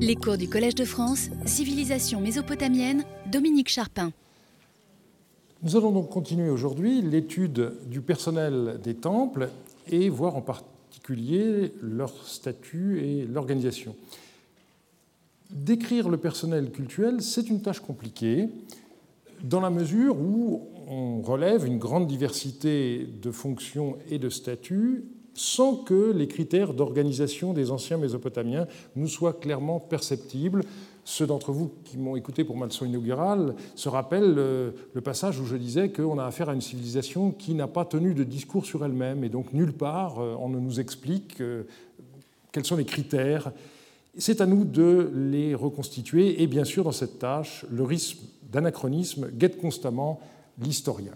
Les cours du Collège de France, Civilisation mésopotamienne, Dominique Charpin. Nous allons donc continuer aujourd'hui l'étude du personnel des temples et voir en particulier leur statut et l'organisation. Décrire le personnel cultuel, c'est une tâche compliquée dans la mesure où on relève une grande diversité de fonctions et de statuts sans que les critères d'organisation des anciens Mésopotamiens nous soient clairement perceptibles. Ceux d'entre vous qui m'ont écouté pour ma leçon inaugurale se rappellent le, passage où je disais qu'on a affaire à une civilisation qui n'a pas tenu de discours sur elle-même, et donc nulle part euh, on ne nous explique euh, quels sont les critères. C'est à nous de les reconstituer, et bien sûr dans cette tâche, le risque d'anachronisme guette constamment l'historien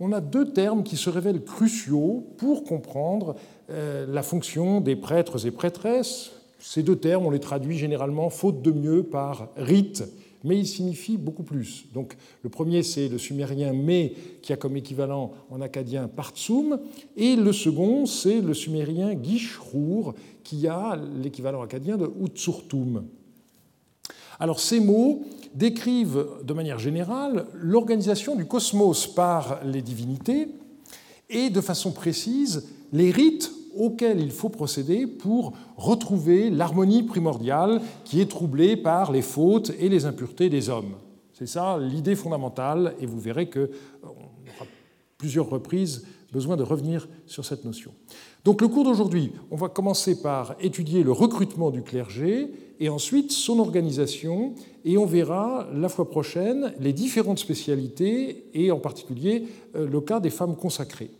on a deux termes qui se révèlent cruciaux pour comprendre euh, la fonction des prêtres et prêtresses. Ces deux termes, on les traduit généralement, faute de mieux, par rite, mais ils signifient beaucoup plus. Donc, le premier, c'est le sumérien me, qui a comme équivalent en acadien partsum, et le second, c'est le sumérien gishrur, qui a l'équivalent acadien de utsurtum. Alors, ces mots décrivent de manière générale l'organisation du cosmos par les divinités et de façon précise les rites auxquels il faut procéder pour retrouver l'harmonie primordiale qui est troublée par les fautes et les impuretés des hommes. C'est ça l'idée fondamentale, et vous verrez qu'on aura plusieurs reprises besoin de revenir sur cette notion. Donc le cours d'aujourd'hui, on va commencer par étudier le recrutement du clergé et ensuite son organisation, et on verra la fois prochaine les différentes spécialités et en particulier euh, le cas des femmes consacrées.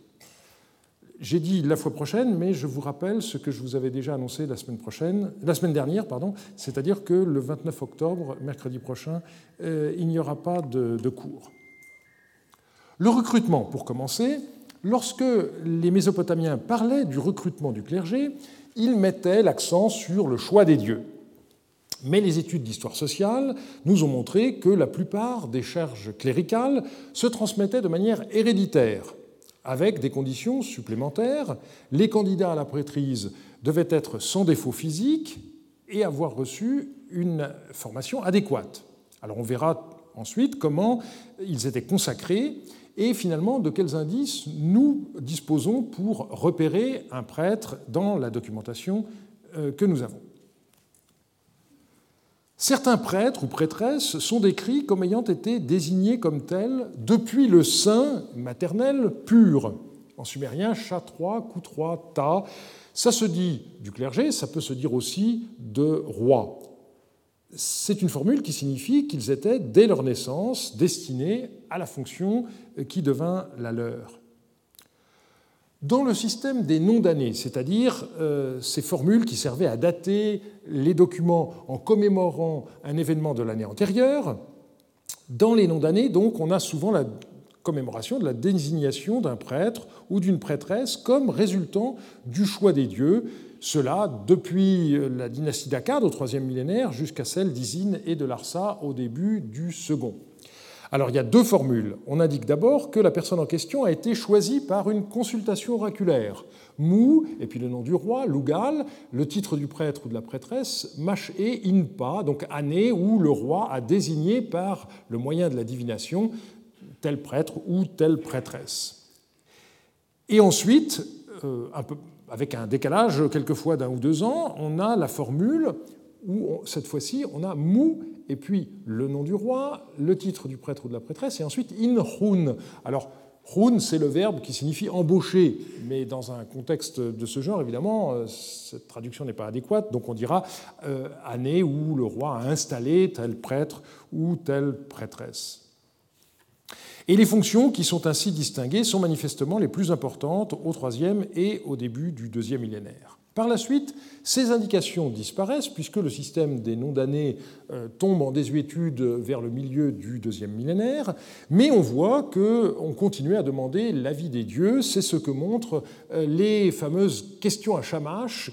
J'ai dit la fois prochaine, mais je vous rappelle ce que je vous avais déjà annoncé la semaine dernière, c'est-à-dire que le 29 octobre, mercredi prochain, euh, il n'y aura pas de cours. Le recrutement, pour commencer, lorsque les Mésopotamiens parlaient du recrutement du clergé, ils mettaient l'accent sur le choix des dieux. Mais les études d'histoire sociale nous ont montré que la plupart des charges cléricales se transmettaient de manière héréditaire, avec des conditions supplémentaires. Les candidats à la prêtrise devaient être sans défaut physique et avoir reçu une formation adéquate. Alors on verra ensuite comment ils étaient consacrés et finalement de quels indices nous disposons pour repérer un prêtre dans la documentation euh, que nous avons. Certains prêtres ou prêtresses sont décrits comme ayant été désignés comme tels depuis le sein maternel pur. En sumérien, chat-3, coup-3, ta. Ça se dit du clergé, ça peut se dire aussi de roi. C'est une formule qui signifie qu'ils étaient, dès leur naissance, destinés à la fonction qui devint la leur. Dans le système des noms d'années, c'est-à-dire euh, ces formules qui servaient à dater les documents en commémorant un événement de l'année antérieure, dans les noms d'années, donc, on a souvent la commémoration de la désignation d'un prêtre ou d'une prêtresse comme résultant du choix des dieux, cela depuis la dynastie d'Akkad au troisième millénaire jusqu'à celle d'Isine et de Larsa au début du second. Alors il y a deux formules. On indique d'abord que la personne en question a été choisie par une consultation oraculaire. Mou, et puis le nom du roi, Lugal, le titre du prêtre ou de la prêtresse, Mash et Inpa, donc année où le roi a désigné par le moyen de la divination tel prêtre ou telle prêtresse. Et ensuite, euh, avec un décalage quelquefois d'un ou deux ans, on a la formule où cette fois-ci on a Mou et puis le nom du roi, le titre du prêtre ou de la prêtresse, et ensuite in hun. Alors, hun, c'est le verbe qui signifie embaucher, mais dans un contexte de ce genre, évidemment, euh, cette traduction n'est pas adéquate, donc on dira euh, année où le roi a installé tel prêtre ou telle prêtresse. Et les fonctions qui sont ainsi distinguées sont manifestement les plus importantes au troisième et au début du deuxième millénaire. Par la suite, ces indications disparaissent puisque le système des noms d'années euh, tombe en désuétude vers le milieu du deuxième millénaire, mais on voit qu'on continuait à demander l'avis des dieux. C'est ce que montrent euh, les fameuses questions à Shamash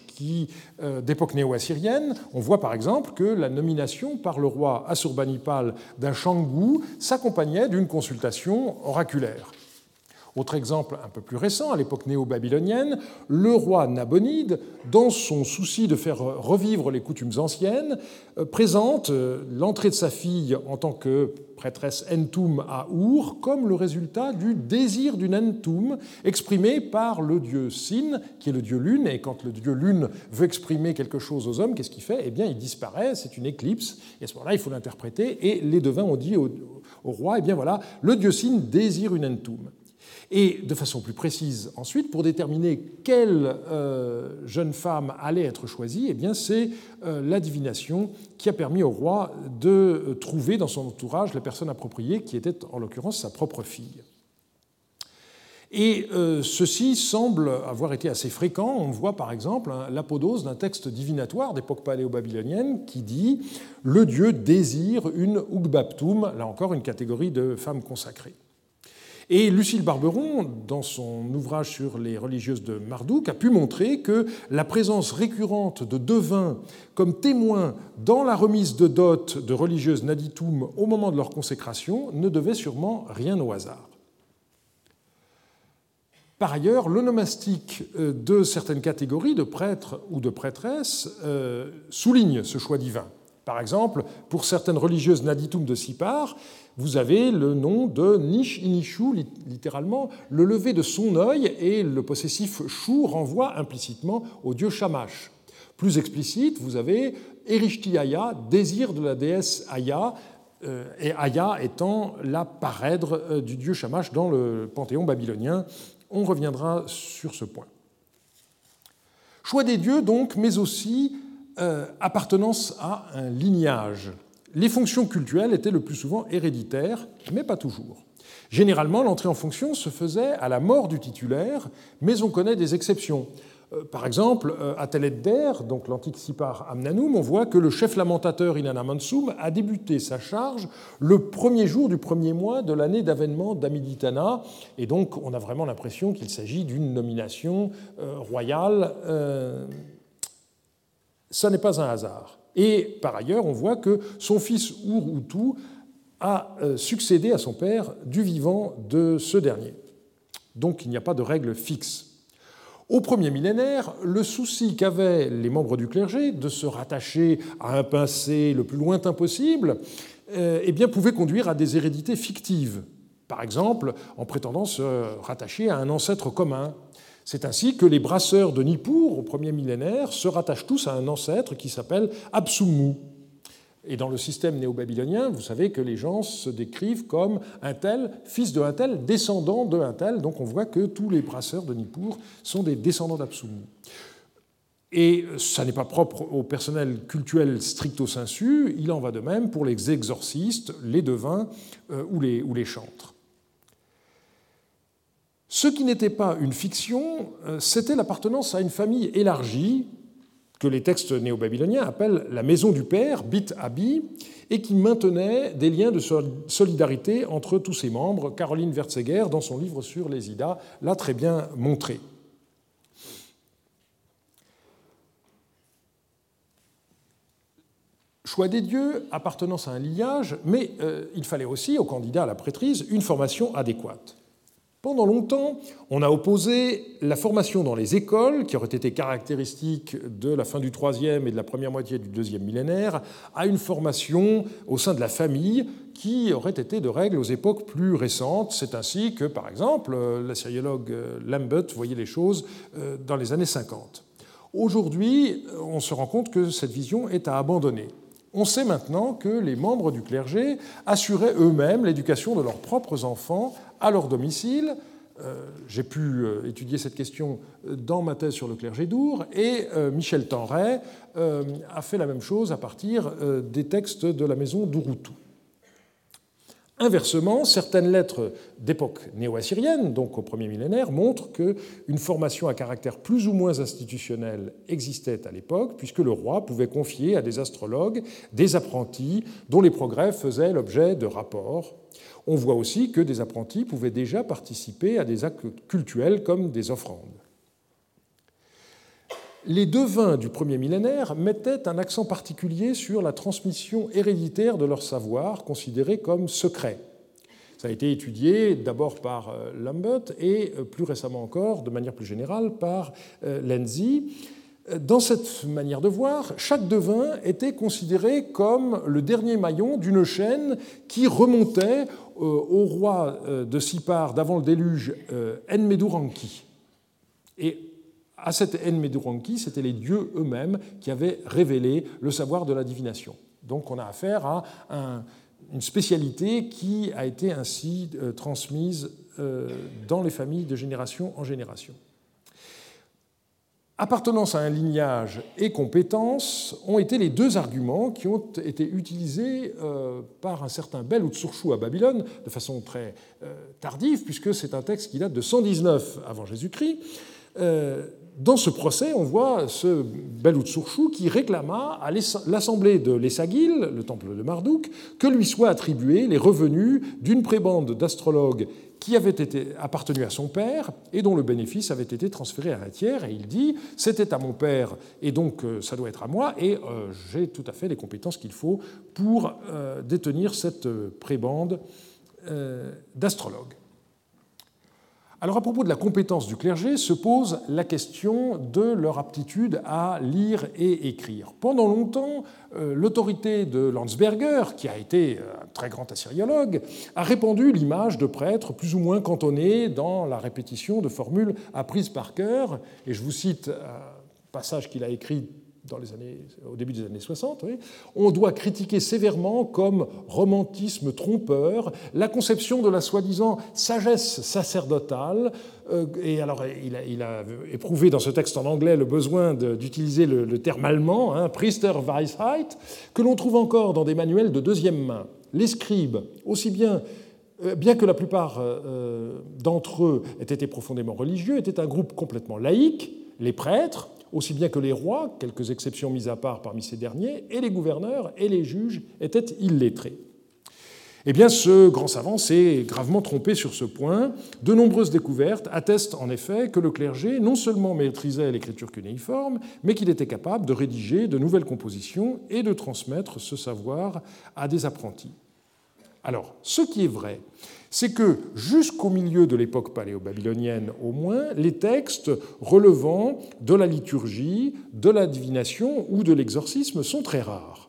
euh, d'époque néo-assyrienne. On voit par exemple que la nomination par le roi Assurbanipal d'un Shangou s'accompagnait d'une consultation oraculaire. Autre exemple un peu plus récent, à l'époque néo-babylonienne, le roi Nabonide, dans son souci de faire revivre les coutumes anciennes, euh, présente euh, l'entrée de sa fille en tant que prêtresse Entum à Our comme le résultat du désir d'une Entum exprimé par le dieu Sin, qui est le dieu lune. Et quand le dieu lune veut exprimer quelque chose aux hommes, qu'est-ce qu'il fait? Eh bien, il disparaît, c'est une éclipse. Et à ce moment-là, il faut l'interpréter. Et les devins ont dit au, au roi, eh bien voilà, le dieu Sin désire une Entum. Et de façon plus précise ensuite, pour déterminer quelle euh, jeune femme allait être choisie, eh bien c'est euh, la divination qui a permis au roi de euh, trouver dans son entourage la personne appropriée, qui était en l'occurrence sa propre fille. Et ceci semble avoir été assez fréquent. On voit par exemple hein, l'apodose d'un texte divinatoire d'époque paléo-babylonienne qui dit Le dieu désire une Ugbaptum, là encore une catégorie de femmes consacrées. Et Lucille Barberon, dans son ouvrage sur les religieuses de Marduk, a pu montrer que la présence récurrente de devins comme témoins dans la remise de dot de religieuses Naditum au moment de leur consécration ne devait sûrement rien au hasard. Par ailleurs, l'onomastique euh, de certaines catégories de prêtres ou de prêtresses euh, souligne ce choix divin. Par exemple, pour certaines religieuses Naditum de Sipar, vous avez le nom de Nish Inishu, littéralement le lever de son œil, et le possessif Shu renvoie implicitement au dieu Shamash. Plus explicite, vous avez Erishti Aya, désir de la déesse Aya, euh, et Aya étant la parèdre euh, du dieu Shamash dans le panthéon babylonien. On reviendra sur ce point. Choix des dieux donc, mais aussi euh, appartenance à un lignage les fonctions cultuelles étaient le plus souvent héréditaires, mais pas toujours. Généralement, l'entrée en fonction se faisait à la mort du titulaire, mais on connaît des exceptions. Euh, par exemple, euh, à Teledder, donc l'antique Sipar Amnanum, on voit que le chef lamentateur Inanna Mansum a débuté sa charge le premier jour du premier mois de l'année d'avènement d'Amiditana, et donc on a vraiment l'impression qu'il s'agit d'une nomination royale. Ça n'est pas un hasard. Et par ailleurs, on voit que son fils Ur-Utu a euh, succédé à son père du vivant de ce dernier. Donc il n'y a pas de règle fixe. Au premier millénaire, le souci qu'avaient les membres du clergé de se rattacher à un passé le plus lointain possible euh, eh bien, pouvait conduire à des hérédités fictives. Par exemple, en prétendant se rattacher à un ancêtre commun, c'est ainsi que les brasseurs de Nippur, au premier millénaire, se rattachent tous à un ancêtre qui s'appelle Absumu. Et dans le système néo-babylonien, vous savez que les gens se décrivent comme un tel, fils de un tel, descendant de un tel. Donc on voit que tous les brasseurs de Nippur sont des descendants d'Absumu. Et ça n'est pas propre au personnel cultuel stricto sensu, il en va de même pour les exorcistes, les devins euh, ou les chantres. Ce qui n'était pas une fiction, euh, c'était l'appartenance à une famille élargie, que les textes néo-babyloniens appellent la maison du père, Bit Abi, et qui maintenait des liens de solidarité entre tous ses membres. Caroline Wertzeger, dans son livre sur les Idas, l'a très bien montré. Choix des dieux, appartenance à un lignage, mais euh, il fallait aussi, aux candidats à la prêtrise, une formation adéquate. Pendant longtemps, on a opposé la formation dans les écoles, qui aurait été caractéristique de la fin du troisième et de la première moitié du deuxième millénaire, à une formation au sein de la famille, qui aurait été de règle aux époques plus récentes. C'est ainsi que, par exemple, la syriologue Lambert voyait les choses euh, dans les années 50. Aujourd'hui, on se rend compte que cette vision est à abandonner. On sait maintenant que les membres du clergé assuraient eux-mêmes l'éducation de leurs propres enfants à leur domicile. Euh, j'ai pu euh, étudier cette question dans ma thèse sur le clergé d'Our, et euh, Michel Tenray a fait la même chose à partir des textes de la maison d'Urutu. Inversement, certaines lettres d'époque néo-assyrienne, donc au premier millénaire, montrent qu'une formation à caractère plus ou moins institutionnel existait à l'époque, puisque le roi pouvait confier à des astrologues des apprentis dont les progrès faisaient l'objet de rapports. On voit aussi que des apprentis pouvaient déjà participer à des actes cultuels comme des offrandes les devins du premier millénaire mettaient un accent particulier sur la transmission héréditaire de leur savoir, considéré comme secret. Ça a été étudié d'abord par Lambert et plus récemment encore, de manière plus générale, par Lenzi. Dans cette manière de voir, chaque devin était considéré comme le dernier maillon d'une chaîne qui remontait au roi de Sipar d'avant le déluge, Enmeduranki. À cette Enmeduranki, c'était les dieux eux-mêmes qui avaient révélé le savoir de la divination. Donc on a affaire à une spécialité qui a été ainsi euh, transmise euh, dans les familles de génération en génération. Appartenance à un lignage et compétence ont été les deux arguments qui ont été utilisés euh, par un certain Bel Utsurchou à Babylone de façon très tardive, puisque c'est un texte qui date de 119 avant Jésus-Christ dans ce procès, on voit ce Beloutsourchou qui réclama à l'assemblée de l'Essagil, le temple de Marduk, que lui soient attribués les revenus d'une prébande d'astrologues qui avait appartenu à son père et dont le bénéfice avait été transféré à un tiers. Et il dit c'était à mon père et donc euh, ça doit être à moi et euh, j'ai tout à fait les compétences qu'il faut pour euh, détenir cette prébande d'astrologues. Alors à propos de la compétence du clergé se pose la question de leur aptitude à lire et écrire. Pendant longtemps, euh, l'autorité de Landsberger, qui a été euh, un très grand assyriologue, a répandu l'image de prêtres plus ou moins cantonnés dans la répétition de formules apprises par cœur. Et je vous cite un passage qu'il a écrit dans les années, au début des années 60, on doit critiquer sévèrement comme romantisme trompeur la conception de la soi-disant sagesse sacerdotale. Euh, et alors, il a, éprouvé dans ce texte en anglais le besoin d'utiliser le, terme allemand, hein, Priesterweisheit, que l'on trouve encore dans des manuels de deuxième main. Les scribes, aussi bien euh, bien que la plupart euh, d'entre eux aient été profondément religieux, étaient un groupe complètement laïque. Les prêtres, aussi bien que les rois, quelques exceptions mises à part parmi ces derniers, et les gouverneurs et les juges étaient illettrés. Eh bien, ce grand savant s'est gravement trompé sur ce point. De nombreuses découvertes attestent en effet que le clergé non seulement maîtrisait l'écriture cunéiforme, mais qu'il était capable de rédiger de nouvelles compositions et de transmettre ce savoir à des apprentis. Alors, ce qui est vrai, c'est que jusqu'au milieu de l'époque paléo-babylonienne au moins, les textes relevant de la liturgie, de la divination ou de l'exorcisme sont très rares.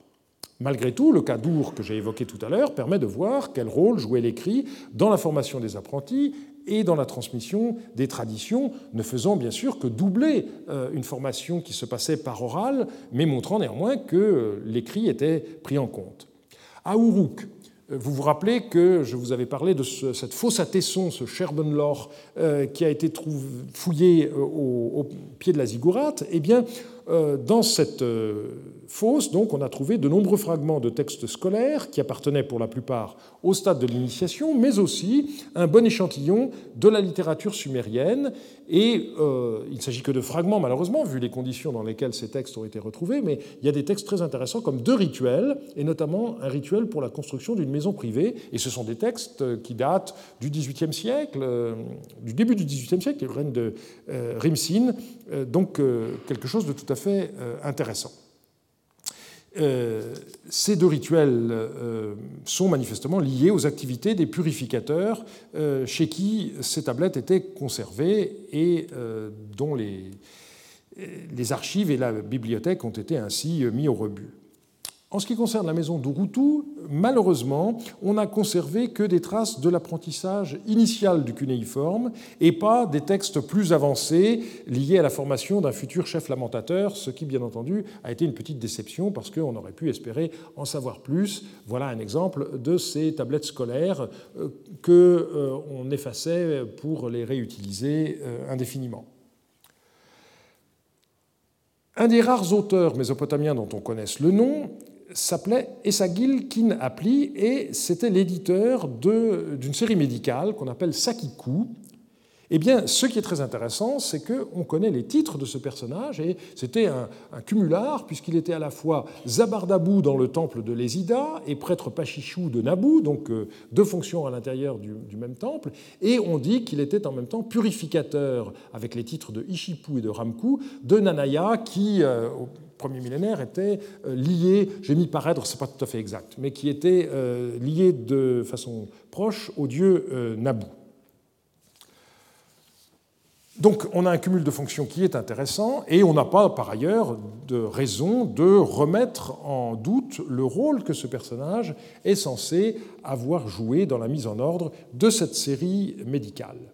Malgré tout, le cas d'Our que j'ai évoqué tout à l'heure permet de voir quel rôle jouait l'écrit dans la formation des apprentis et dans la transmission des traditions, ne faisant bien sûr que doubler euh, une formation qui se passait par oral, mais montrant néanmoins que l'écrit était pris en compte. À Uruk, vous vous rappelez que je vous avais parlé de cette fosse à Tesson, ce Scherbenloch, euh, qui a été fouillé euh, au, pied de la Ziggourate? Eh bien, dans cette fosse, donc, on a trouvé de nombreux fragments de textes scolaires qui appartenaient pour la plupart au stade de l'initiation, mais aussi un bon échantillon de la littérature sumérienne. Et euh, il ne s'agit que de fragments, malheureusement, vu les conditions dans lesquelles ces textes ont été retrouvés, mais il y a des textes très intéressants comme deux rituels, et notamment un rituel pour la construction d'une maison privée. Et ce sont des textes qui datent du XVIIIe siècle, euh, du début du XVIIIe siècle, le règne de euh, Rimsin, donc quelque chose de tout à fait intéressant. Euh, ces deux rituels euh, sont manifestement liés aux activités des purificateurs euh, chez qui ces tablettes étaient conservées et dont les, les archives et la bibliothèque ont été ainsi mis au rebut. En ce qui concerne la maison d'Urutu, malheureusement, on n'a conservé que des traces de l'apprentissage initial du cunéiforme et pas des textes plus avancés liés à la formation d'un futur chef lamentateur, ce qui, bien entendu, a été une petite déception parce qu'on aurait pu espérer en savoir plus. Voilà un exemple de ces tablettes scolaires euh, qu'on euh, effaçait pour les réutiliser euh, indéfiniment. Un des rares auteurs mésopotamiens dont on connaisse le nom s'appelait Esagil Kin Apli et c'était l'éditeur d'une série médicale qu'on appelle Sakiku. Eh bien, ce qui est très intéressant, c'est qu'on connaît les titres de ce personnage, et c'était un, cumular, puisqu'il était à la fois Zabardabou dans le temple de l'Ésida et prêtre Pachichou de Nabou, donc euh, deux fonctions à l'intérieur du, même temple, et on dit qu'il était en même temps purificateur, avec les titres de Ishipu et de Ramku, de Nanaya, qui, euh, premier millénaire était lié, j'ai mis paraître, c'est pas tout à fait exact, mais qui était lié de façon proche au dieu Nabu. Donc on a un cumul de fonctions qui est intéressant et on n'a pas par ailleurs de raison de remettre en doute le rôle que ce personnage est censé avoir joué dans la mise en ordre de cette série médicale.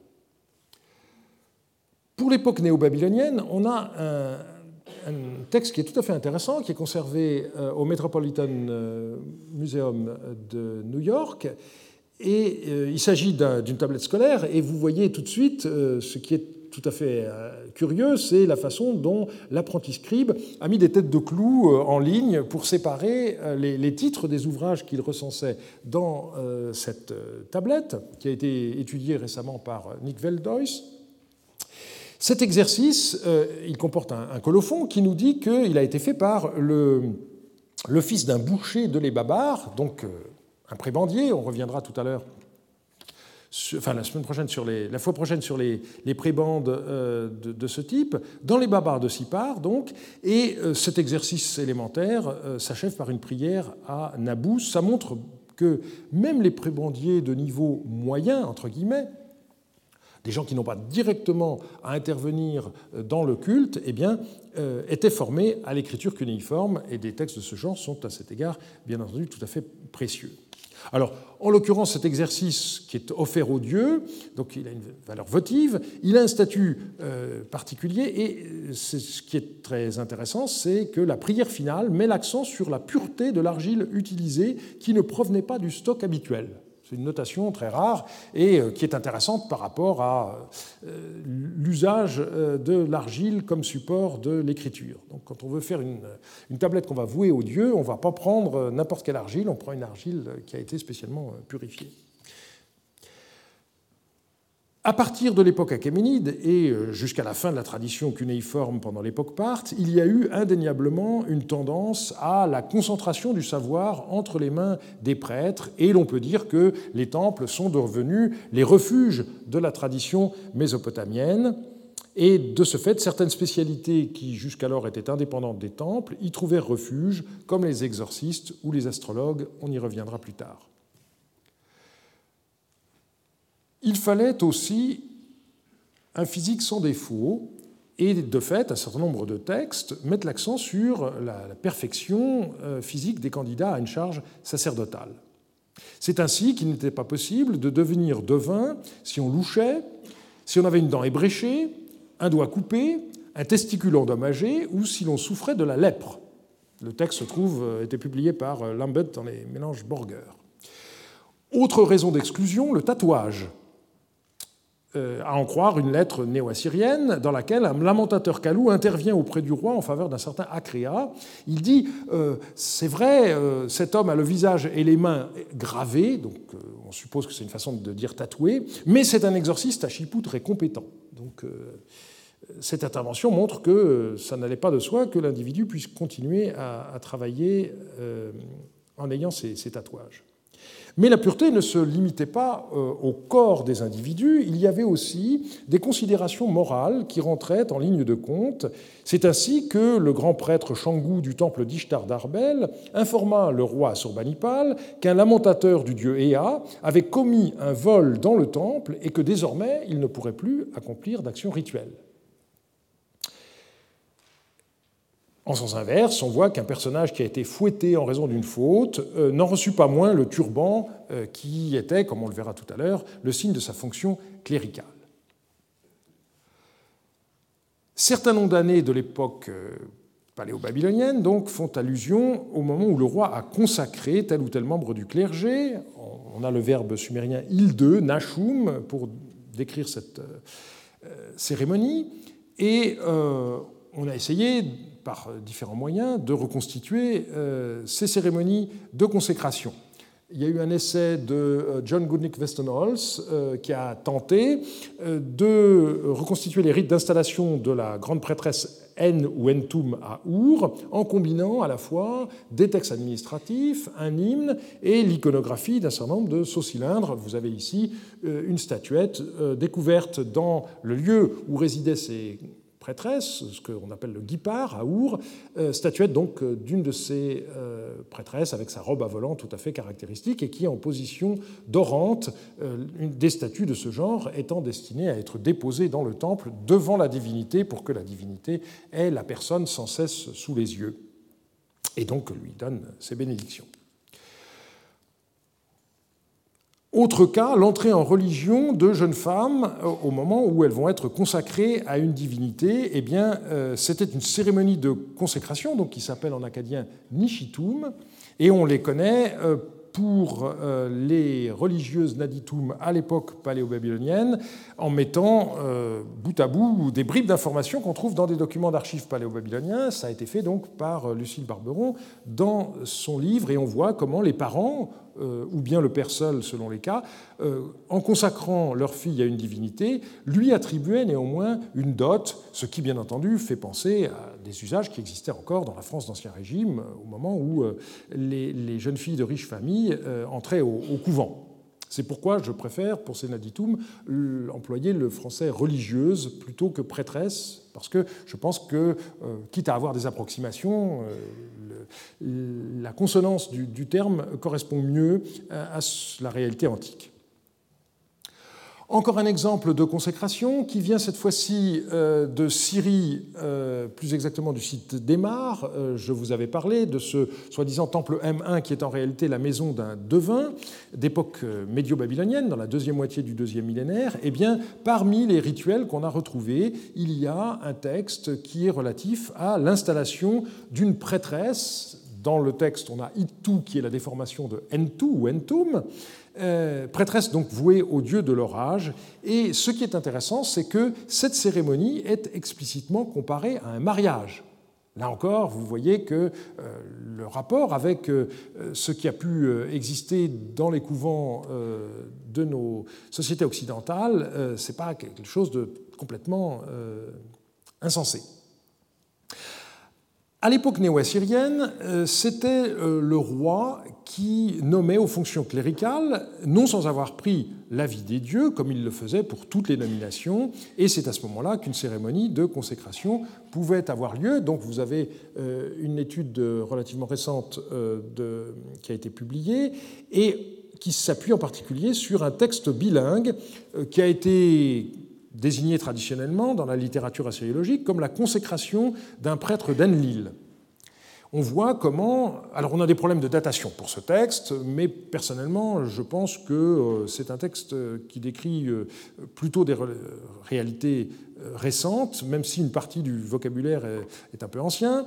Pour l'époque néo-babylonienne, on a un, texte qui est tout à fait intéressant, qui est conservé euh, au Metropolitan euh, Museum de New York. Et euh, il s'agit d'une tablette scolaire, et vous voyez tout de suite ce qui est tout à fait curieux, c'est la façon dont l'apprenti scribe a mis des têtes de clous en ligne pour séparer les, titres des ouvrages qu'il recensait dans cette tablette, qui a été étudiée récemment par Nick Veldois. Cet exercice, il comporte un, colophon qui nous dit qu'il a été fait par le, fils d'un boucher de Les Babars, donc un prébendier, on reviendra tout à l'heure enfin la semaine prochaine sur les, la fois prochaine sur les, prébandes euh, de, ce type, dans les babars de Sipar, donc, et euh, cet exercice élémentaire euh, s'achève par une prière à Nabous. Ça montre que même les prébandiers de niveau moyen, entre guillemets, des gens qui n'ont pas directement à intervenir dans le culte, eh bien, étaient formés à l'écriture cunéiforme, et des textes de ce genre sont à cet égard, bien entendu, tout à fait précieux. Alors, en l'occurrence, cet exercice qui est offert aux dieux, donc il a une valeur votive, il a un statut euh, particulier, et euh, ce qui est très intéressant, c'est que la prière finale met l'accent sur la pureté de l'argile utilisée qui ne provenait pas du stock habituel. C'est une notation très rare et euh, qui est intéressante par rapport à euh, l'usage euh, de l'argile comme support de l'écriture. Donc quand on veut faire une, une tablette qu'on va vouer au dieu, on ne va pas prendre n'importe quelle argile, on prend une argile qui a été spécialement purifiée. À partir de l'époque achéménide et euh, jusqu'à la fin de la tradition cunéiforme pendant l'époque parthe, il y a eu indéniablement une tendance à la concentration du savoir entre les mains des prêtres, et l'on peut dire que les temples sont devenus les refuges de la tradition mésopotamienne. Et de ce fait, certaines spécialités qui jusqu'alors étaient indépendantes des temples y trouvèrent refuge, comme les exorcistes ou les astrologues, on y reviendra plus tard. Il fallait aussi un physique sans défaut, et de fait, un certain nombre de textes mettent l'accent sur la perfection euh, physique des candidats à une charge sacerdotale. C'est ainsi qu'il n'était pas possible de devenir devin si on louchait, si on avait une dent ébréchée, un doigt coupé, un testicule endommagé ou si l'on souffrait de la lèpre. Le texte se trouve, euh, était publié par euh, Lambert dans les mélanges Borger. Autre raison d'exclusion, le tatouage. Euh, à en croire une lettre néo-assyrienne dans laquelle un lamentateur Kalou intervient auprès du roi en faveur d'un certain Akréa. Il dit euh, C'est vrai, euh, cet homme a le visage et les mains gravés, donc on suppose que c'est une façon de dire tatoué, mais c'est un exorciste à Chipou très compétent. Donc cette intervention montre que ça n'allait pas de soi que l'individu puisse continuer à, travailler en ayant ces tatouages. Mais la pureté ne se limitait pas euh, au corps des individus, il y avait aussi des considérations morales qui rentraient en ligne de compte. C'est ainsi que le grand prêtre Shangou du temple d'Ishtar d'Arbel informa le roi Surbanipal qu'un lamentateur du dieu Ea avait commis un vol dans le temple et que désormais il ne pourrait plus accomplir d'actions rituelles. En sens inverse, on voit qu'un personnage qui a été fouetté en raison d'une faute euh, n'en reçut pas moins le turban euh, qui était, comme on le verra tout à l'heure, le signe de sa fonction cléricale. Certains noms d'années de l'époque euh, paléo-babylonienne font allusion au moment où le roi a consacré tel ou tel membre du clergé. On a le verbe sumérien ilde, nashum, pour décrire cette cérémonie. Et on a essayé par différents moyens, de reconstituer euh, ces cérémonies de consécration. Il y a eu un essai de euh, John Goodnick Westenholz euh, qui a tenté de reconstituer les rites d'installation de la grande prêtresse En ou Entum à Our, en combinant à la fois des textes administratifs, un hymne et l'iconographie d'un certain nombre de sauts-cylindres. Vous avez ici une statuette découverte dans le lieu où résidaient ces prêtresse, ce qu'on appelle le guipard à Our, statuette donc d'une de ces prêtresses avec sa robe à volant tout à fait caractéristique et qui est en position dorante, des statues de ce genre étant destinées à être déposées dans le temple devant la divinité pour que la divinité ait la personne sans cesse sous les yeux et donc lui donne ses bénédictions. Autre cas, l'entrée en religion de jeunes femmes euh, au moment où elles vont être consacrées à une divinité. Eh bien, euh, c'était une cérémonie de consécration, donc qui s'appelle en acadien Nishitum, et on les connaît euh, pour les religieuses Naditum à l'époque paléo-babylonienne en mettant bout à bout des bribes d'informations qu'on trouve dans des documents d'archives paléo-babyloniens. Ça a été fait donc par Lucille Barberon dans son livre et on voit comment les parents euh, ou bien le père seul selon les cas, euh, en consacrant leur fille à une divinité, lui attribuait néanmoins une dot, ce qui bien entendu fait penser à des usages qui existaient encore dans la France d'Ancien Régime, au moment où euh, les, jeunes filles de riches familles entraient au couvent. C'est pourquoi je préfère, pour Sénaditum, employer le français religieuse plutôt que prêtresse, parce que je pense que, euh, quitte à avoir des approximations, euh, la consonance du, terme correspond mieux à la réalité antique. Encore un exemple de consécration qui vient cette fois-ci euh, de Syrie, euh, plus exactement du site d'Emar. Euh, je vous avais parlé de ce soi-disant temple M1 qui est en réalité la maison d'un devin d'époque médio-babylonienne, dans la deuxième moitié du deuxième millénaire. Eh bien, parmi les rituels qu'on a retrouvés, il y a un texte qui est relatif à l'installation d'une prêtresse. Dans le texte, on a Itu qui est la déformation de Entu ou Entum euh, prêtresse donc vouée au dieu de l'orage. Et ce qui est intéressant, c'est que cette cérémonie est explicitement comparée à un mariage. Là encore, vous voyez que euh, le rapport avec euh, ce qui a pu exister dans les couvents de nos sociétés occidentales, ce n'est pas quelque chose de complètement insensé. À l'époque néo-assyrienne, c'était le roi qui nommait aux fonctions cléricales, non sans avoir pris l'avis des dieux, comme il le faisait pour toutes les nominations, et c'est à ce moment-là qu'une cérémonie de consécration pouvait avoir lieu. Donc vous avez euh, une étude relativement récente euh, qui a été publiée, et qui s'appuie en particulier sur un texte bilingue euh, qui a été désigné traditionnellement dans la littérature assyriologique comme la consécration d'un prêtre d'Enlil on voit comment... Alors on a des problèmes de datation pour ce texte, mais personnellement je pense que euh, c'est un texte qui décrit euh, plutôt des réalités euh, récentes, même si une partie du vocabulaire est un peu ancien.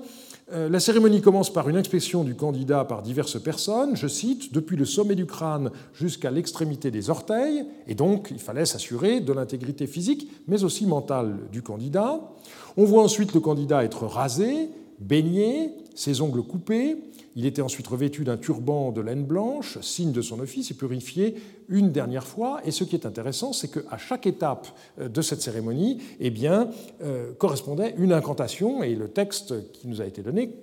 La cérémonie commence par une inspection du candidat par diverses personnes, je cite, depuis le sommet du crâne jusqu'à l'extrémité des orteils, et donc il fallait s'assurer de l'intégrité physique, mais aussi mentale du candidat. On voit ensuite le candidat être rasé, baigné, ses ongles coupés. Il était ensuite revêtu d'un turban de laine blanche, signe de son office, et purifié une dernière fois. Et ce qui est intéressant, c'est qu'à chaque étape euh, de cette cérémonie, eh bien, euh, correspondait une incantation, et le texte qui nous a été donné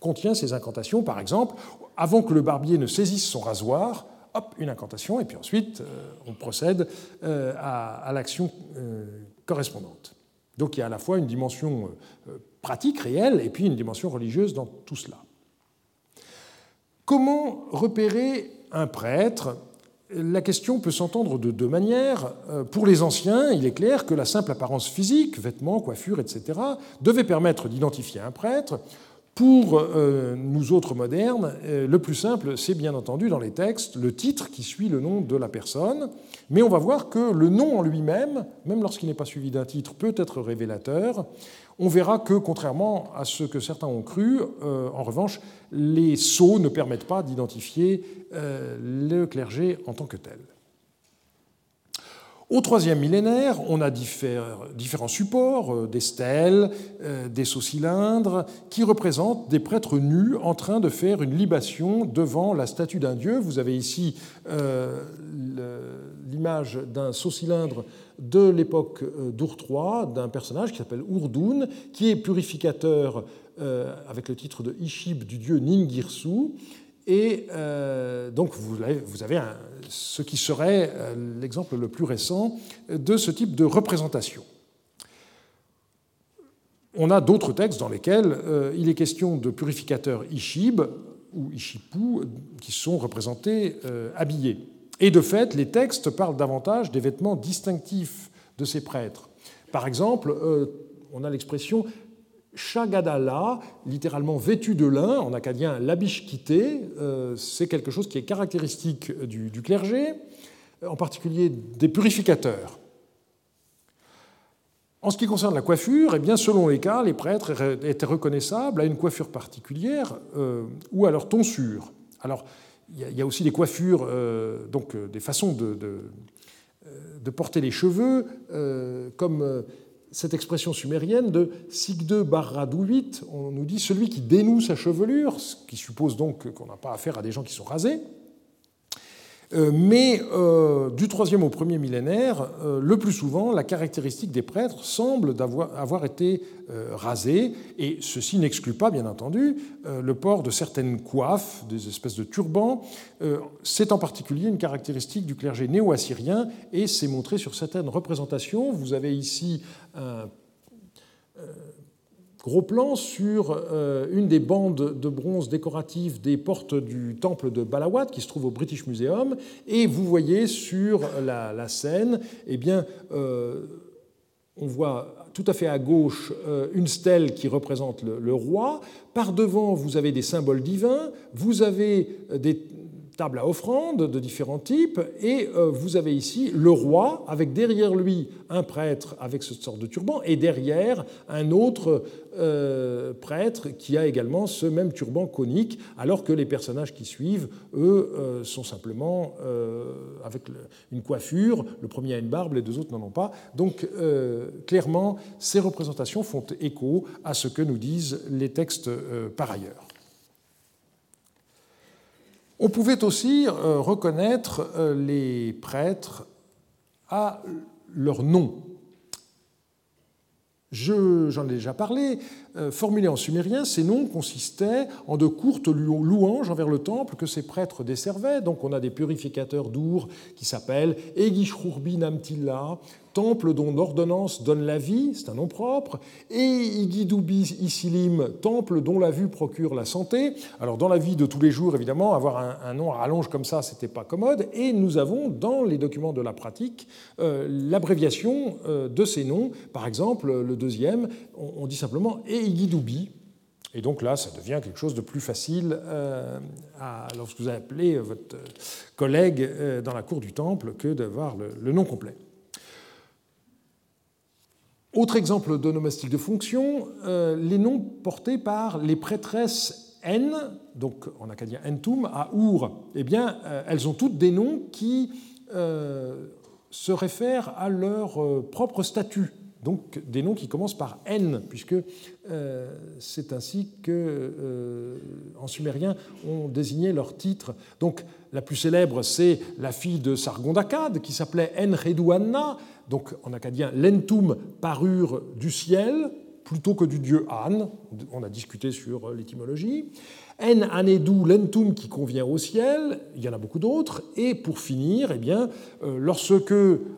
contient ces incantations. Par exemple, avant que le barbier ne saisisse son rasoir, hop, une incantation, et puis ensuite, euh, on procède à, l'action correspondante. Donc il y a à la fois une dimension pratique réelle et puis une dimension religieuse dans tout cela. Comment repérer un prêtre? La question peut s'entendre de deux manières. Euh, pour les anciens, il est clair que la simple apparence physique, vêtements, coiffures, etc., devait permettre d'identifier un prêtre. Pour euh, nous autres modernes, euh, le plus simple, c'est bien entendu dans les textes le titre qui suit le nom de la personne, mais on va voir que le nom en lui-même, même lorsqu'il n'est pas suivi d'un titre, peut être révélateur. On verra que, contrairement à ce que certains ont cru, euh, en revanche, les sceaux ne permettent pas d'identifier le clergé en tant que tel. Au troisième millénaire, on a différents supports, euh, des stèles, euh, des sceaux cylindres, qui représentent des prêtres nus en train de faire une libation devant la statue d'un dieu. Vous avez ici euh, l'image d'un sceau cylindre de l'époque III, d'un personnage qui s'appelle Urdoun, qui est purificateur avec le titre de Ishib du dieu Ningirsu. Et donc vous avez ce qui serait euh, l'exemple le plus récent de ce type de représentation. on a d'autres textes dans lesquels il est question de purificateurs Ishib ou Ishipu qui sont représentés habillés. Et de fait, les textes parlent davantage des vêtements distinctifs de ces prêtres. Par exemple, on a l'expression Shagadala, littéralement vêtu de lin, en acadien labishkité, euh, c'est quelque chose qui est caractéristique du, clergé, en particulier des purificateurs. En ce qui concerne la coiffure, eh bien, selon les cas, les prêtres étaient reconnaissables à une coiffure particulière euh, ou à leur tonsure. Alors, il y, a aussi des coiffures, euh, donc des façons de, porter les cheveux, comme cette expression sumérienne de Sigde Barradouit, on nous dit celui qui dénoue sa chevelure, ce qui suppose donc qu'on n'a pas affaire à des gens qui sont rasés. Euh, mais euh, du troisième au premier millénaire, euh, le plus souvent, la caractéristique des prêtres semble avoir été rasée, et ceci n'exclut pas, bien entendu, le port de certaines coiffes, des espèces de turbans. C'est en particulier une caractéristique du clergé néo-assyrien, et c'est montré sur certaines représentations. Vous avez ici un Gros plan sur euh, une des bandes de bronze décoratives des portes du temple de Balawat qui se trouve au British Museum. Et vous voyez sur la, scène, eh bien, euh, on voit tout à fait à gauche euh, une stèle qui représente le, le, roi. Par devant, vous avez des symboles divins. Vous avez des table à offrandes de différents types, et euh, vous avez ici le roi, avec derrière lui un prêtre avec cette sorte de turban, et derrière un autre euh, prêtre qui a également ce même turban conique, alors que les personnages qui suivent, eux, euh, sont simplement avec une coiffure, le premier a une barbe, les deux autres n'en ont pas. Donc clairement, ces représentations font écho à ce que nous disent les textes par ailleurs. On pouvait aussi euh, reconnaître euh, les prêtres à leur nom. J'en ai déjà parlé, euh, formulés en sumérien, ces noms consistaient en de courtes louanges envers le temple que ces prêtres desservaient. Donc on a des purificateurs d'Our qui s'appellent Egishurbi Namtilla, temple dont l'ordonnance donne la vie, c'est un nom propre, et Igidubi Isilim, temple dont la vue procure la santé. Alors dans la vie de tous les jours, évidemment, avoir un, nom à rallonge comme ça, c'était pas commode, et nous avons dans les documents de la pratique euh, l'abréviation euh, de ces noms. Par exemple, le deuxième, on, dit simplement Igidubi, et donc là, ça devient quelque chose de plus facile euh, lorsque vous appelez votre collègue dans la cour du temple que d'avoir le nom complet. Autre exemple d'onomastique de fonction, euh, les noms portés par les prêtresses N, donc en acadien Entum, à Our, eh bien, euh, elles ont toutes des noms qui euh, se réfèrent à leur propre statut, donc des noms qui commencent par N, puisque c'est ainsi que, en sumérien, on désignait leur titre. Donc, la plus célèbre, c'est la fille de Sargondakad, qui s'appelait Enredouanna, donc en acadien, l'entum, parure du ciel, plutôt que du dieu An. On a discuté sur l'étymologie. En anedou, l'entum qui convient au ciel, il y en a beaucoup d'autres. Et pour finir, eh bien, euh, lorsque,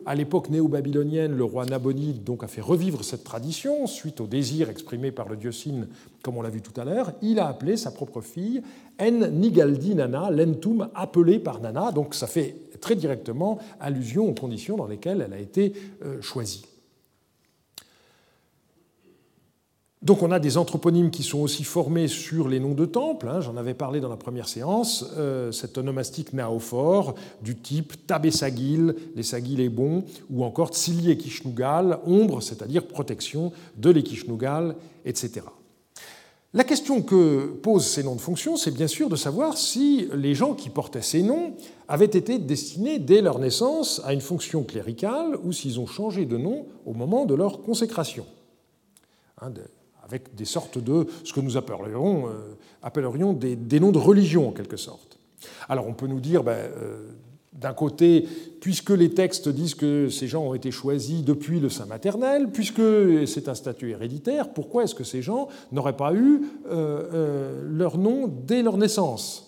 à l'époque néo-babylonienne, le roi Nabonide donc, a fait revivre cette tradition, suite au désir exprimé par le dieu Sin, comme on l'a vu tout à l'heure, il a appelé sa propre fille En Nigaldi Nana, l'entum appelé par Nana. Donc ça fait très directement allusion aux conditions dans lesquelles elle a été euh, choisie. Donc on a des anthroponymes qui sont aussi formés sur les noms de temples, hein, j'en avais parlé dans la première séance, euh, cet onomastique naophore du type Tabesagil, les Sagil est bon, ou encore Tsili et Kishnugal, ombre, c'est-à-dire protection de l'Ekishnugal, etc. La question que posent ces noms de fonction, c'est bien sûr de savoir si les gens qui portaient ces noms avaient été destinés dès leur naissance à une fonction cléricale ou s'ils ont changé de nom au moment de leur consécration. Hein, avec des sortes de ce que nous appellerions, euh, des, noms de religion en quelque sorte. Alors on peut nous dire, ben, euh, d'un côté, puisque les textes disent que ces gens ont été choisis depuis le sein maternel, puisque c'est un statut héréditaire, pourquoi est-ce que ces gens n'auraient pas eu euh, leur nom dès leur naissance?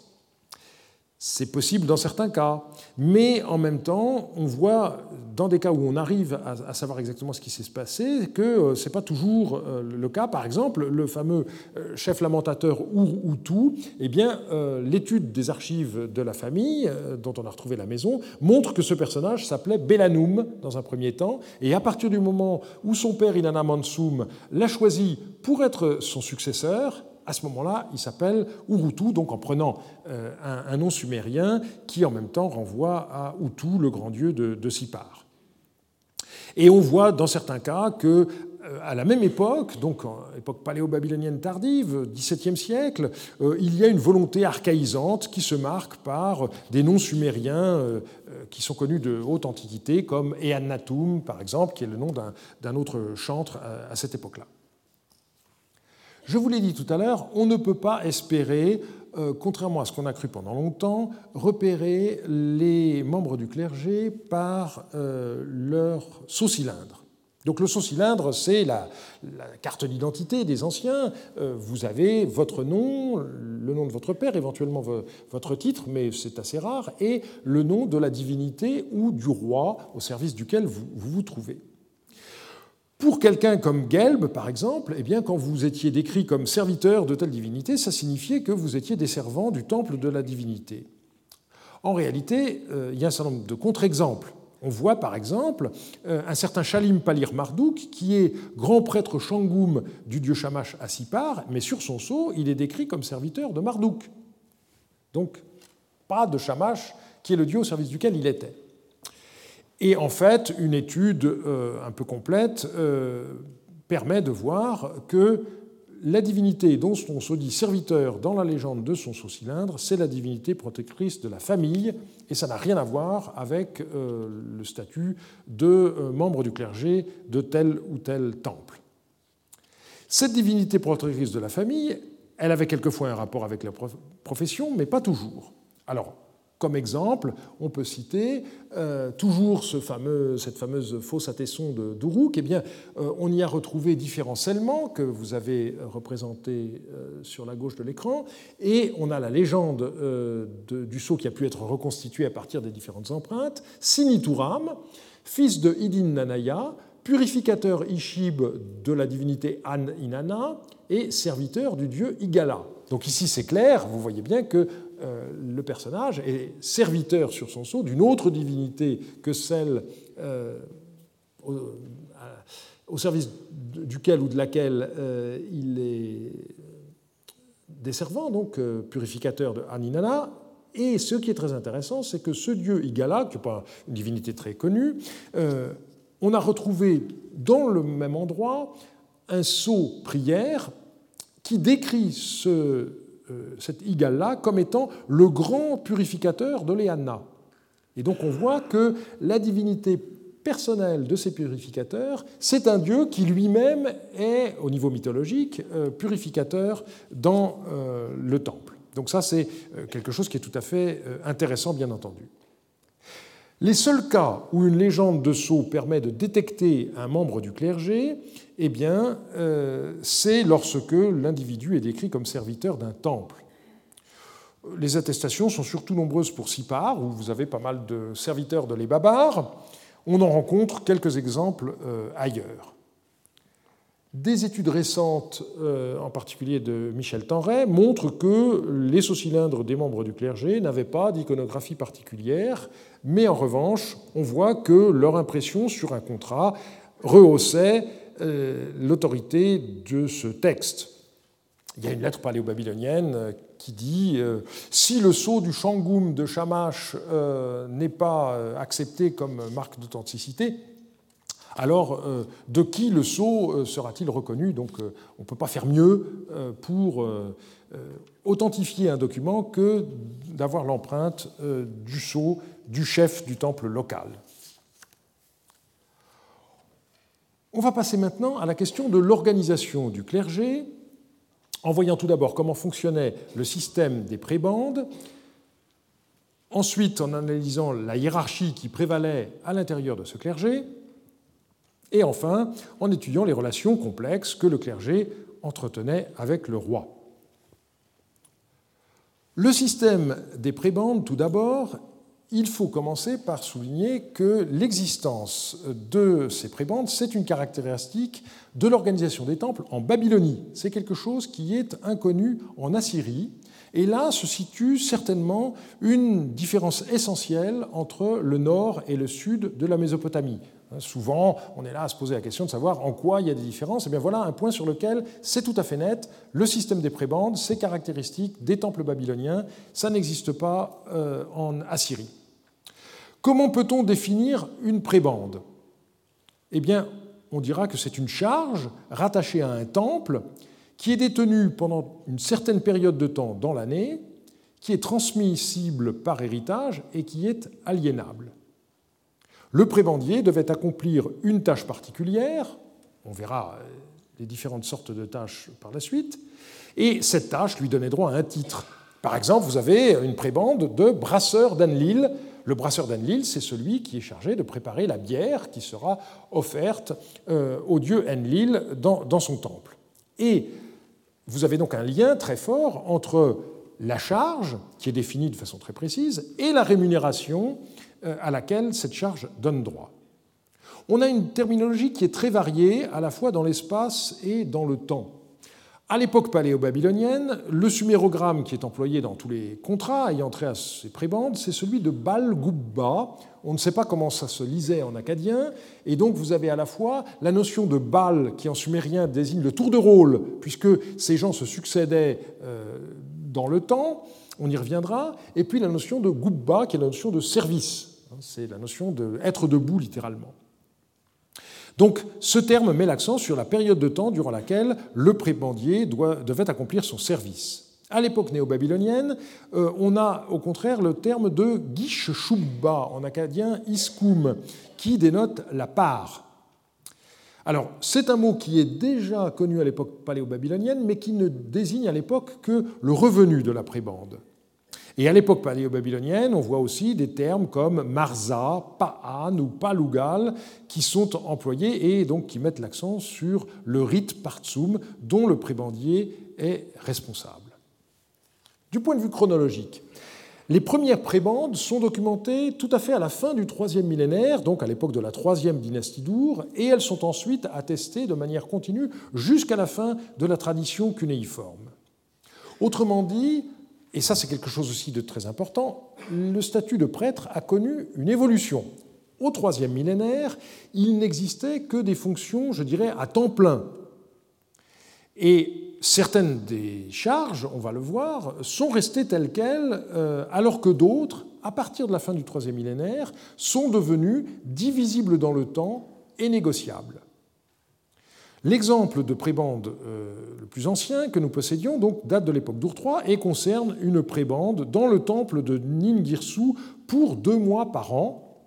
C'est possible dans certains cas, mais en même temps, on voit dans des cas où on arrive à, savoir exactement ce qui s'est passé que euh, ce n'est pas toujours euh, le cas. Par exemple, le fameux euh, chef lamentateur Ur-Utu, eh bien, l'étude des archives de la famille, dont on a retrouvé la maison, montre que ce personnage s'appelait Belanoum dans un premier temps, et à partir du moment où son père Inanna Mansum l'a choisi pour être son successeur, à ce moment-là, il s'appelle Urutu, donc en prenant euh, un, nom sumérien qui en même temps renvoie à Utu, le grand dieu de, Sipar. Et on voit dans certains cas que euh, à la même époque, donc époque paléo-babylonienne tardive, XVIIe siècle, euh, il y a une volonté archaïsante qui se marque par des noms sumériens qui sont connus de haute antiquité, comme Eannatum, par exemple, qui est le nom d'un autre chantre à cette époque-là. Je vous l'ai dit tout à l'heure, on ne peut pas espérer, euh, contrairement à ce qu'on a cru pendant longtemps, repérer les membres du clergé par euh, leur saut-cylindre. Donc le saut-cylindre, c'est la, carte d'identité des anciens. Euh, vous avez votre nom, le nom de votre père, éventuellement votre titre, mais c'est assez rare, et le nom de la divinité ou du roi au service duquel vous vous, trouvez. Pour quelqu'un comme Gelb, par exemple, eh bien, quand vous étiez décrit comme serviteur de telle divinité, ça signifiait que vous étiez des servants du temple de la divinité. En réalité, euh, il y a un certain nombre de contre-exemples. On voit par exemple euh, un certain Shalim Palir Marduk, qui est grand prêtre Shangoum du dieu Shamash à Sipar, mais sur son sceau, il est décrit comme serviteur de Marduk. Donc, pas de Shamash, qui est le dieu au service duquel il était. Et en fait, une étude euh, un peu complète euh, permet de voir que la divinité dont on se dit serviteur dans la légende de son sous-cylindre, c'est la divinité protectrice de la famille, et ça n'a rien à voir avec euh, le statut de membre du clergé de tel ou tel temple. Cette divinité protectrice de la famille, elle avait quelquefois un rapport avec la profession, mais pas toujours. Alors, comme exemple, on peut citer euh, toujours ce fameux, cette fameuse fosse à de Dourouk. Eh bien, euh, on y a retrouvé différents scellements que vous avez représentés euh, sur la gauche de l'écran, et on a la légende du sceau qui a pu être reconstitué à partir des différentes empreintes. Sinituram, fils de Idin Nanaya, purificateur Ishib de la divinité An Inanna et serviteur du dieu Igala. Donc ici c'est clair, vous voyez bien que euh, le personnage est serviteur sur son sceau d'une autre divinité que celle euh, au, service duquel ou de laquelle euh, il est desservant, donc purificateur de Aninana. Et ce qui est très intéressant, c'est que ce dieu Igala, qui n'est pas une divinité très connue, on a retrouvé dans le même endroit un sceau prière qui décrit ce euh, cet Igal-là comme étant le grand purificateur de Léana. Et donc on voit que la divinité personnelle de ces purificateurs, c'est un dieu qui lui-même est, au niveau mythologique, euh, purificateur dans euh, le temple. Donc ça, c'est quelque chose qui est tout à fait intéressant, bien entendu. Les seuls cas où une légende de sceau permet de détecter un membre du clergé, eh bien, euh, c'est lorsque l'individu est décrit comme serviteur d'un temple. Les attestations sont surtout nombreuses pour Sipar, où vous avez pas mal de serviteurs de les Babars. On en rencontre quelques exemples euh, ailleurs. Des études récentes, euh, en particulier de Michel Tenray, montrent que les sous-cylindres des membres du clergé n'avaient pas d'iconographie particulière, mais en revanche, on voit que leur impression sur un contrat rehaussait l'autorité de ce texte. Il y a une lettre paléo-babylonienne euh, qui dit si le sceau du Shangoum de Shamash n'est pas accepté comme marque d'authenticité, alors euh, de qui le sceau euh, sera-t-il reconnu? Donc euh, on ne peut pas faire mieux pour authentifier un document que d'avoir l'empreinte du sceau du chef du temple local. On va passer maintenant à la question de l'organisation du clergé, en voyant tout d'abord comment fonctionnait le système des prébandes, ensuite en analysant la hiérarchie qui prévalait à l'intérieur de ce clergé, et enfin en étudiant les relations complexes que le clergé entretenait avec le roi. Le système des prébendes, tout d'abord, il faut commencer par souligner que l'existence de ces prébendes, c'est une caractéristique de l'organisation des temples en Babylonie. C'est quelque chose qui est inconnu en Assyrie. Et là se situe certainement une différence essentielle entre le nord et le sud de la Mésopotamie. Souvent, on est là à se poser la question de savoir en quoi il y a des différences. Et eh bien voilà un point sur lequel c'est tout à fait net. Le système des prébendes, c'est caractéristique des temples babyloniens. Ça n'existe pas euh, en Assyrie. Comment peut-on définir une prébande? Eh bien, on dira que c'est une charge rattachée à un temple qui est détenue pendant une certaine période de temps dans l'année, qui est transmissible par héritage et qui est aliénable. Le prébendier devait accomplir une tâche particulière, on verra euh, les différentes sortes de tâches par la suite, et cette tâche lui donnait droit à un titre. Par exemple, vous avez une prébande de brasseur d'Anlil le brasseur d'Enlil, c'est celui qui est chargé de préparer la bière qui sera offerte euh, au dieu Enlil dans, son temple. Et vous avez donc un lien très fort entre la charge, qui est définie de façon très précise, et la rémunération euh, à laquelle cette charge donne droit. On a une terminologie qui est très variée à la fois dans l'espace et dans le temps. À l'époque paléo-babylonienne, le sumérogramme qui est employé dans tous les contrats ayant trait à ces prébendes, c'est celui de Bal-Gubba. On ne sait pas comment ça se lisait en acadien, et donc vous avez à la fois la notion de Bal, qui en sumérien désigne le tour de rôle, puisque ces gens se succédaient euh, dans le temps, on y reviendra, et puis la notion de Gubba, qui est la notion de service. C'est la notion d'être debout littéralement. Donc ce terme met l'accent sur la période de temps durant laquelle le prébendier devait accomplir son service. À l'époque néo-babylonienne, euh, on a au contraire le terme de shubba, en acadien iskum, qui dénote la part. Alors, c'est un mot qui est déjà connu à l'époque paléo-babylonienne, mais qui ne désigne à l'époque que le revenu de la prébande. Et à l'époque paléo-babylonienne, on voit aussi des termes comme Marza, Pa'an ou Palugal qui sont employés et donc qui mettent l'accent sur le rite Partsum dont le prébendier est responsable. Du point de vue chronologique, les premières prébandes sont documentées tout à fait à la fin du troisième millénaire, donc à l'époque de la troisième dynastie d'Our, et elles sont ensuite attestées de manière continue jusqu'à la fin de la tradition cunéiforme. Autrement dit, et ça c'est quelque chose aussi de très important, le statut de prêtre a connu une évolution. Au troisième millénaire, il n'existait que des fonctions, je dirais, à temps plein. Et certaines des charges, on va le voir, sont restées telles quelles, euh, alors que d'autres, à partir de la fin du troisième millénaire, sont devenues divisibles dans le temps et négociables. L'exemple de prébande euh, le plus ancien que nous possédions donc, date de l'époque III et concerne une prébande dans le temple de Ningirsu pour deux mois par an.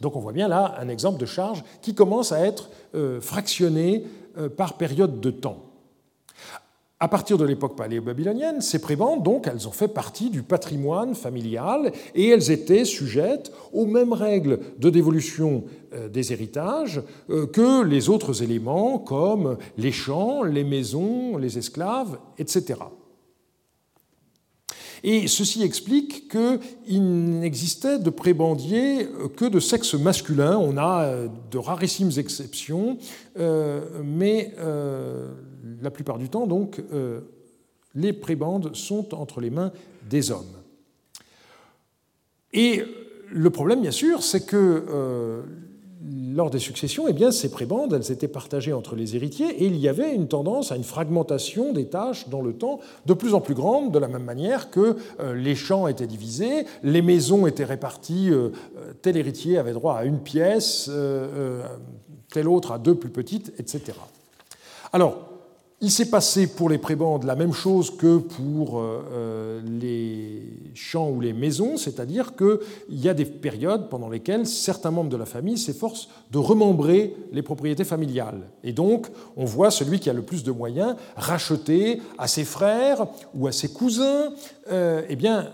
Donc on voit bien là un exemple de charge qui commence à être euh, fractionné euh, par période de temps. À partir de l'époque paléo-babylonienne, ces prébendes, donc, elles ont fait partie du patrimoine familial et elles étaient sujettes aux mêmes règles de dévolution euh, des héritages euh, que les autres éléments comme les champs, les maisons, les esclaves, etc. Et ceci explique qu'il n'existait de prébendiers que de sexe masculin. On a euh, de rarissimes exceptions, mais la plupart du temps, donc, euh, les prébendes sont entre les mains des hommes. Et le problème, bien sûr, c'est que euh, lors des successions, eh ces prébendes, elles étaient partagées entre les héritiers et il y avait une tendance à une fragmentation des tâches dans le temps de plus en plus grande, de la même manière que euh, les champs étaient divisés, les maisons étaient réparties, tel héritier avait droit à une pièce, tel autre à deux plus petites, etc. Alors, il s'est passé pour les prébendes la même chose que pour euh, euh, les champs ou les maisons, c'est-à-dire qu'il y a des périodes pendant lesquelles certains membres de la famille s'efforcent de remembrer les propriétés familiales. Et donc, on voit celui qui a le plus de moyens racheter à ses frères ou à ses cousins euh, eh bien,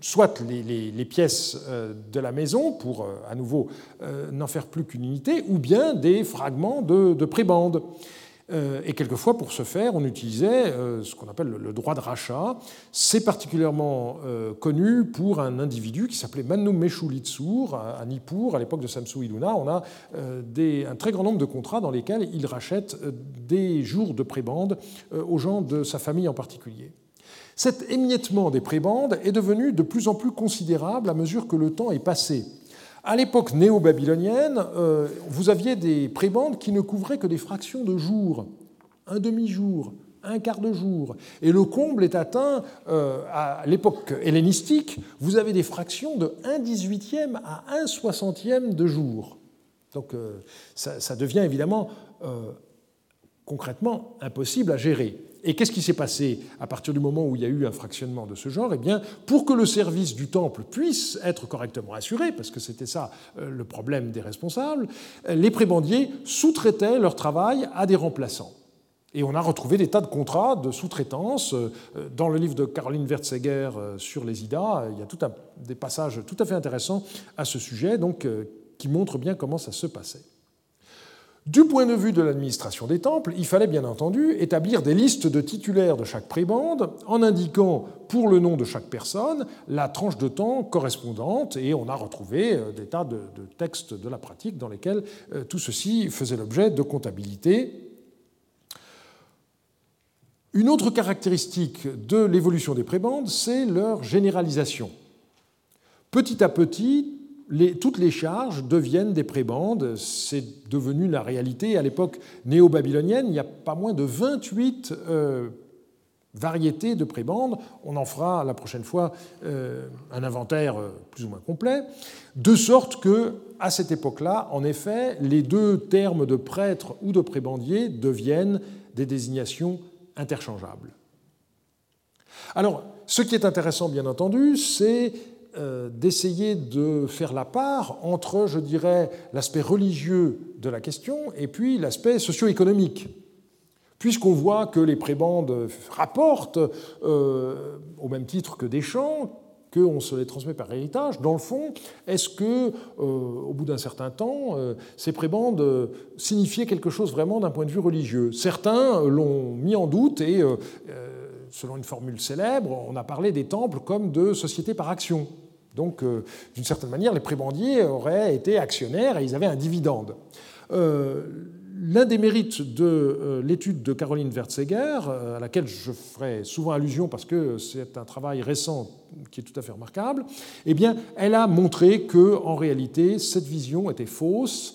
soit les, pièces de la maison pour à nouveau n'en faire plus qu'une unité, ou bien des fragments de, de prébendes. Euh, et quelquefois, pour ce faire, on utilisait euh, ce qu'on appelle le droit de rachat. C'est particulièrement euh, connu pour un individu qui s'appelait Manu Meshu Litsour à Nippur, à l'époque de Samsu Iluna. On a un très grand nombre de contrats dans lesquels il rachète des jours de prébande aux gens de sa famille en particulier. Cet émiettement des prébandes est devenu de plus en plus considérable à mesure que le temps est passé. À l'époque néo-babylonienne, euh, vous aviez des prébandes qui ne couvraient que des fractions de jours, un demi-jour, un quart de jour. Et le comble est atteint euh, à l'époque hellénistique, vous avez des fractions de 1 dix-huitième à 1 soixantième de jour. Donc euh, ça, devient évidemment concrètement impossible à gérer. Et qu'est-ce qui s'est passé à partir du moment où il y a eu un fractionnement de ce genre? Eh bien, pour que le service du temple puisse être correctement assuré, parce que c'était ça euh, le problème des responsables, les prébendiers sous-traitaient leur travail à des remplaçants. Et on a retrouvé des tas de contrats de sous-traitance. Euh, dans le livre de Caroline Wertzeger euh, sur les IDA, il y a tout des passages tout à fait intéressants à ce sujet, donc, qui montrent bien comment ça se passait. Du point de vue de l'administration des temples, il fallait bien entendu établir des listes de titulaires de chaque prébande en indiquant pour le nom de chaque personne la tranche de temps correspondante et on a retrouvé euh, des tas de, textes de la pratique dans lesquels euh, tout ceci faisait l'objet de comptabilité. Une autre caractéristique de l'évolution des prébandes, c'est leur généralisation. Petit à petit, toutes les charges deviennent des prébandes. C'est devenu la réalité. À l'époque néo-babylonienne, il n'y a pas moins de 28 euh, variétés de prébandes. On en fera la prochaine fois euh, un inventaire euh, plus ou moins complet. De sorte que, à cette époque-là, en effet, les deux termes de prêtre ou de prébandier deviennent des désignations interchangeables. Alors, ce qui est intéressant, bien entendu, c'est d'essayer de faire la part entre, je dirais, l'aspect religieux de la question et puis l'aspect socio-économique. Puisqu'on voit que les prébandes rapportent, euh, au même titre que des champs, qu'on se les transmet par héritage, dans le fond, est-ce que, euh, au bout d'un certain temps, ces prébandes signifiaient quelque chose vraiment d'un point de vue religieux? Certains l'ont mis en doute et, selon une formule célèbre, on a parlé des temples comme de sociétés par action. Donc, euh, d'une certaine manière, les prébandiers auraient été actionnaires et ils avaient un dividende. Euh, l'un des mérites de euh, l'étude de Caroline Wertzeger, à laquelle je ferai souvent allusion parce que c'est un travail récent qui est tout à fait remarquable, eh bien, elle a montré que, en réalité, cette vision était fausse.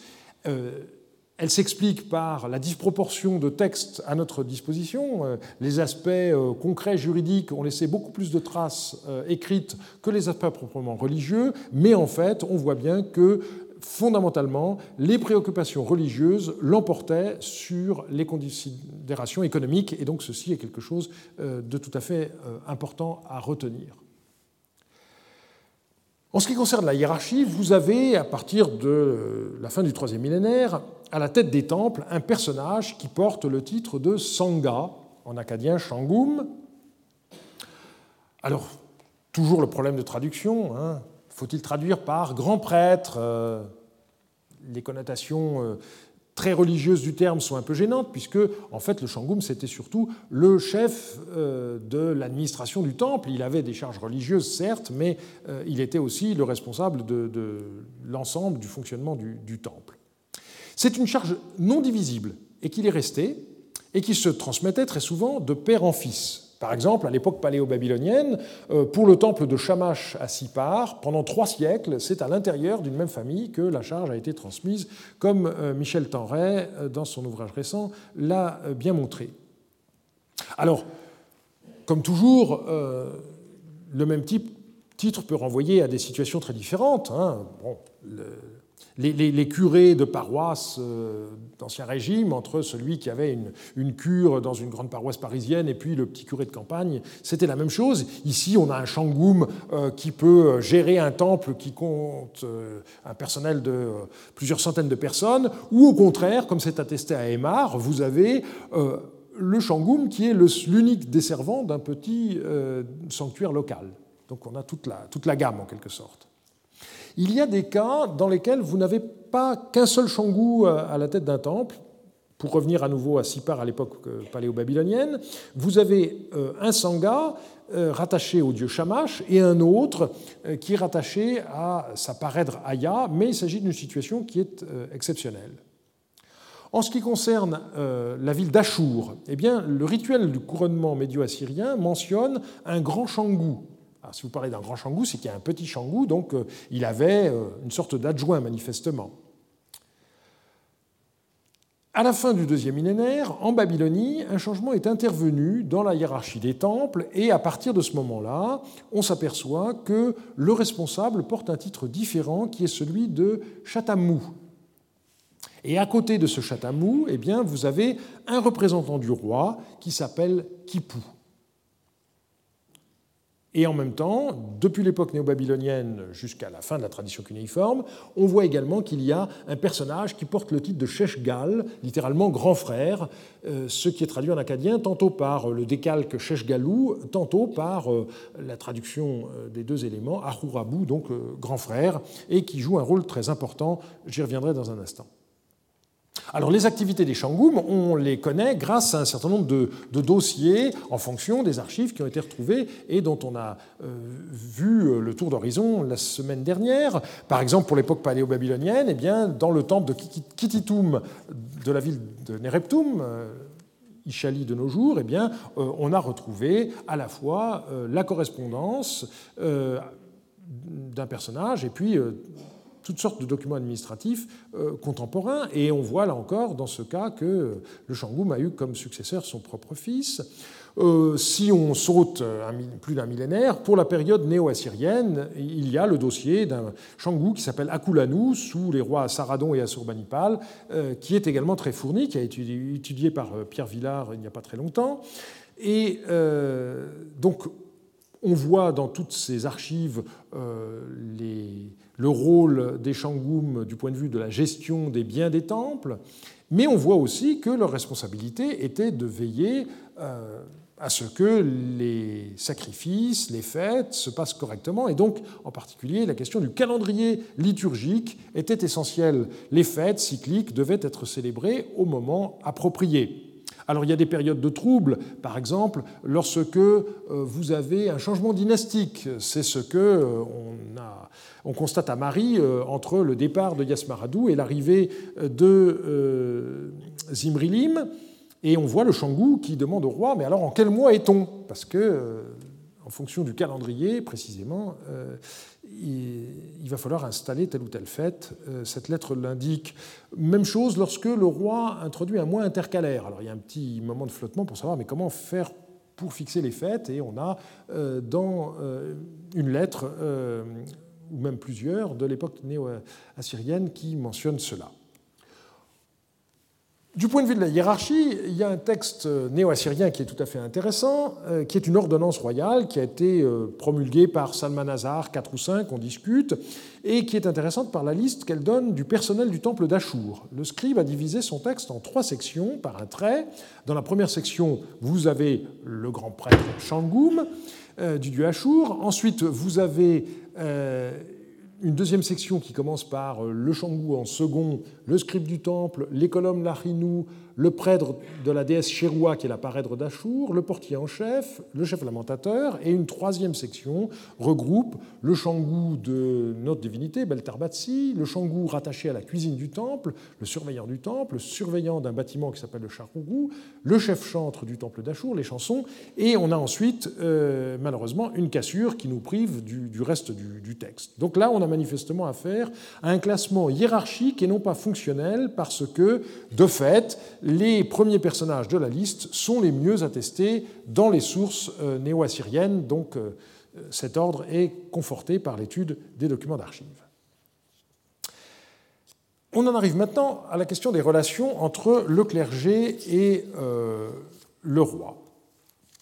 Elle s'explique par la disproportion de textes à notre disposition. Euh, les aspects euh, concrets juridiques ont laissé beaucoup plus de traces euh, écrites que les aspects proprement religieux, mais en fait, on voit bien que fondamentalement, les préoccupations religieuses l'emportaient sur les considérations économiques, et donc ceci est quelque chose de tout à fait important à retenir. En ce qui concerne la hiérarchie, vous avez, à partir de la fin du troisième millénaire, à la tête des temples, un personnage qui porte le titre de Sangha, en acadien Shangum. Alors, toujours le problème de traduction. Hein. Faut-il traduire par grand prêtre euh, Les connotations euh, très religieuses du terme sont un peu gênantes, puisque en fait le Shangum c'était surtout le chef euh, de l'administration du temple. Il avait des charges religieuses certes, mais euh, il était aussi le responsable de, l'ensemble du fonctionnement du temple. C'est une charge non divisible et qu'il est resté et qui se transmettait très souvent de père en fils. Par exemple, à l'époque paléo-babylonienne, euh, pour le temple de Shamash à Sipar, pendant trois siècles, c'est à l'intérieur d'une même famille que la charge a été transmise, comme euh, Michel Tenray, euh, dans son ouvrage récent, l'a bien montré. Alors, comme toujours, le même type, titre peut renvoyer à des situations très différentes. Hein. Bon, les, curés de paroisse euh, d'Ancien Régime, entre celui qui avait une, cure dans une grande paroisse parisienne et puis le petit curé de campagne, c'était la même chose. Ici, on a un shangoum euh, qui peut gérer un temple qui compte euh, un personnel de plusieurs centaines de personnes, ou au contraire, comme c'est attesté à Aymar, vous avez le shangoum qui est l'unique desservant d'un petit sanctuaire local. Donc on a toute la gamme en quelque sorte. Il y a des cas dans lesquels vous n'avez pas qu'un seul shangou à la tête d'un temple. pour revenir à nouveau à Sipar à l'époque paléo-babylonienne, vous avez un sangha rattaché au dieu Shamash et un autre qui est rattaché à sa parèdre Aya, mais il s'agit d'une situation qui est exceptionnelle. En ce qui concerne euh, la ville d'Achour, eh bien, le rituel du couronnement médio-assyrien mentionne un grand shangou. Si vous parlez d'un grand shangou, c'est qu'il y a un petit shangou, donc euh, il avait euh, une sorte d'adjoint manifestement. À la fin du deuxième millénaire, en Babylonie, un changement est intervenu dans la hiérarchie des temples, et à partir de ce moment-là, on s'aperçoit que le responsable porte un titre différent qui est celui de Chatamou, et à côté de ce chatamou, eh bien, vous avez un représentant du roi qui s'appelle Kipou. Et en même temps, depuis l'époque néo-babylonienne jusqu'à la fin de la tradition cunéiforme, on voit également qu'il y a un personnage qui porte le titre de Sheshgal, littéralement grand frère, euh, ce qui est traduit en acadien tantôt par le décalque Sheshgalou, tantôt par euh, la traduction euh, des deux éléments, Ahurabu, donc grand frère, et qui joue un rôle très important. J'y reviendrai dans un instant. Alors les activités des Shangoum, on les connaît grâce à un certain nombre de, dossiers en fonction des archives qui ont été retrouvées et dont on a euh, vu le tour d'horizon la semaine dernière. Par exemple, pour l'époque paléo-babylonienne, eh bien, dans le temple de Kititum de la ville de Nereptum, euh, Ishali de nos jours, eh bien, euh, on a retrouvé à la fois la correspondance d'un personnage et puis toutes sortes de documents administratifs euh, contemporains. Et on voit là encore, dans ce cas, que le Shangoum a eu comme successeur son propre fils. Euh, si on saute plus d'un millénaire, pour la période néo-assyrienne, il y a le dossier d'un Shangou qui s'appelle Akulanu, sous les rois Saradon et Assurbanipal, euh, qui est également très fourni, qui a été étudié par Pierre Villard il n'y a pas très longtemps. Et donc, on voit dans toutes ces archives les, le rôle des Shangoum du point de vue de la gestion des biens des temples, mais on voit aussi que leur responsabilité était de veiller euh, à ce que les sacrifices, les fêtes se passent correctement, et donc en particulier la question du calendrier liturgique était essentielle. Les fêtes cycliques devaient être célébrées au moment approprié. Alors il y a des périodes de troubles, par exemple lorsque euh, vous avez un changement dynastique. C'est ce que euh, on, constate à Marie euh, entre le départ de Yasmaradou et l'arrivée de Zimrilim. Et on voit le Shangou qui demande au roi, mais alors en quel mois est-on? Parce que, en fonction du calendrier précisément, il va falloir installer telle ou telle fête. Euh, cette lettre l'indique. Même chose lorsque le roi introduit un mois intercalaire. Alors il y a un petit moment de flottement pour savoir comment faire pour fixer les fêtes? Et on a euh, dans euh, une lettre ou même plusieurs de l'époque néo-assyrienne qui mentionnent cela. Du point de vue de la hiérarchie, il y a un texte néo-assyrien qui est tout à fait intéressant, euh, qui est une ordonnance royale qui a été euh, promulguée par Salmanazar, 4 ou 5, on discute, et qui est intéressante par la liste qu'elle donne du personnel du temple d'Achour. Le scribe a divisé son texte en trois sections par un trait. Dans la première section, vous avez le grand prêtre Shangoum euh, du dieu Achour. Ensuite, vous avez une deuxième section qui commence par le Shangou en second, le scribe du temple, les colonnes Larinou, le prêtre de la déesse Chéroua, qui est la parèdre d'Achour, le portier en chef, le chef lamentateur, et une troisième section regroupe le shangou de notre divinité, Beltarbatsi, le shangou rattaché à la cuisine du temple, le surveillant du temple, le surveillant d'un bâtiment qui s'appelle le charougou, le chef chantre du temple d'Achour, les chansons, et on a ensuite, euh, malheureusement, une cassure qui nous prive du, reste du, texte. Donc là, on a manifestement affaire à un classement hiérarchique et non pas fonctionnel, parce que, de fait, les premiers personnages de la liste sont les mieux attestés dans les sources euh, néo-assyriennes, donc euh, cet ordre est conforté par l'étude des documents d'archives. On en arrive maintenant à la question des relations entre le clergé et euh, le roi.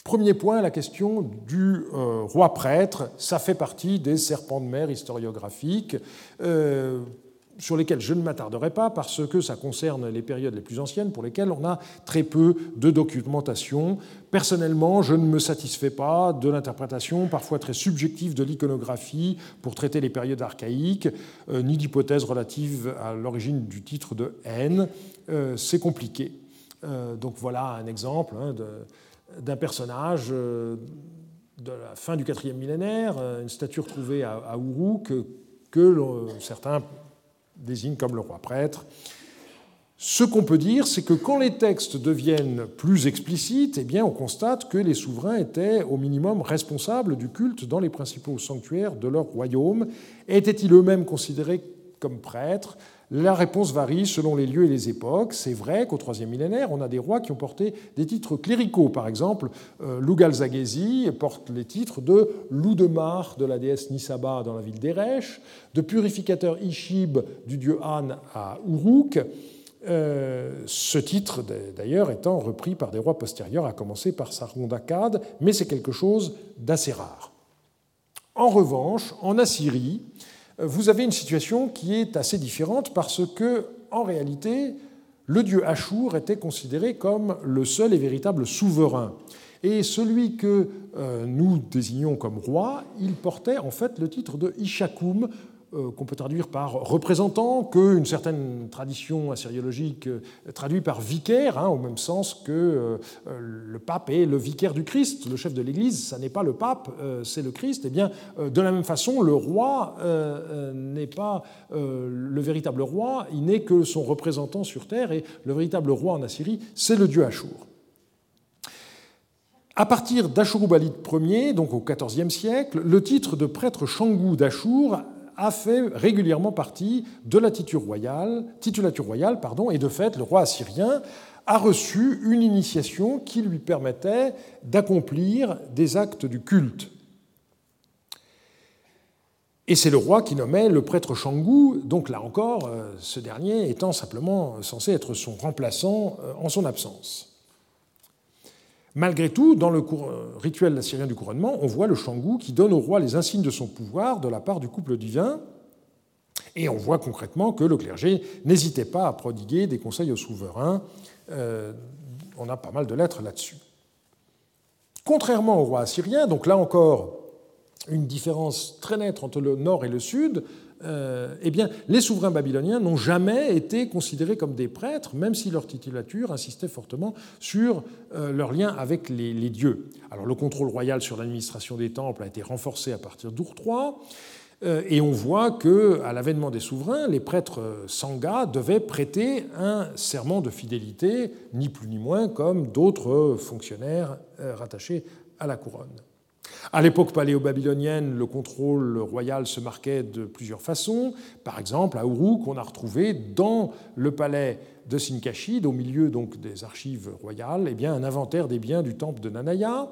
Premier point, la question du roi prêtre. Ça fait partie des serpents de mer historiographiques sur lesquels je ne m'attarderai pas parce que ça concerne les périodes les plus anciennes pour lesquelles on a très peu de documentation. Personnellement, je ne me satisfais pas de l'interprétation parfois très subjective de l'iconographie pour traiter les périodes archaïques, euh, ni d'hypothèses relatives à l'origine du titre de haine. Euh, c'est compliqué. donc voilà un exemple hein, d'un personnage de la fin du quatrième millénaire, une statue retrouvée à, à Uruk que certains désignent comme le roi prêtre. Ce qu'on peut dire, c'est que quand les textes deviennent plus explicites, eh bien, on constate que les souverains étaient au minimum responsables du culte dans les principaux sanctuaires de leur royaume. Étaient-ils eux-mêmes considérés comme prêtres? La réponse varie selon les lieux et les époques. C'est vrai qu'au IIIe millénaire, on a des rois qui ont porté des titres cléricaux. Par exemple, euh, Lugalzagesi porte les titres de Loudemar de la déesse Nisaba dans la ville d'Eresh, de purificateur Ishib du dieu Han à Uruk, euh, ce titre, d'ailleurs, étant repris par des rois postérieurs, à commencer par Sargon d'Akkad, mais c'est quelque chose d'assez rare. En revanche, en Assyrie, vous avez une situation qui est assez différente parce que, en réalité, le dieu Ashur était considéré comme le seul et véritable souverain. Et celui que euh, nous désignons comme roi, il portait en fait le titre de Ishakum, euh, qu'on peut traduire par représentant, qu'une certaine tradition assyriologique euh, traduit par vicaire, hein, au même sens que euh, le pape est le vicaire du Christ, le chef de l'Église, ça n'est pas le pape, c'est le Christ. Eh bien, de la même façon, le roi n'est pas le véritable roi, il n'est que son représentant sur terre, et le véritable roi en Assyrie, c'est le dieu Ashur. À partir d'Ashurbanipal Ier, donc au XIVe siècle, le titre de prêtre Shangou d'Ashur a fait régulièrement partie de la titulature royale, et de fait, le roi assyrien a reçu une initiation qui lui permettait d'accomplir des actes du culte. Et c'est le roi qui nommait le prêtre Shangou, donc là encore, euh, ce dernier étant simplement censé être son remplaçant euh, en son absence. Malgré tout, dans le euh, rituel assyrien du couronnement, on voit le Shangou qui donne au roi les insignes de son pouvoir de la part du couple divin. Et on voit concrètement que le clergé n'hésitait pas à prodiguer des conseils aux souverains. Euh, on a pas mal de lettres là-dessus. Contrairement au roi assyrien, donc là encore, une différence très nette entre le nord et le sud, euh, eh bien, les souverains babyloniens n'ont jamais été considérés comme des prêtres, même si leur titulature insistait fortement sur euh, leur lien avec les, dieux. Alors, le contrôle royal sur l'administration des temples a été renforcé à partir d'Ur III, euh, et on voit que, à l'avènement des souverains, les prêtres sangas devaient prêter un serment de fidélité, ni plus ni moins comme d'autres fonctionnaires rattachés à la couronne. À l'époque paléo-babylonienne, le contrôle royal se marquait de plusieurs façons. Par exemple, à Uruk, on a retrouvé dans le palais de Sinkashid, au milieu donc des archives royales, eh bien, un inventaire des biens du temple de Nanaya.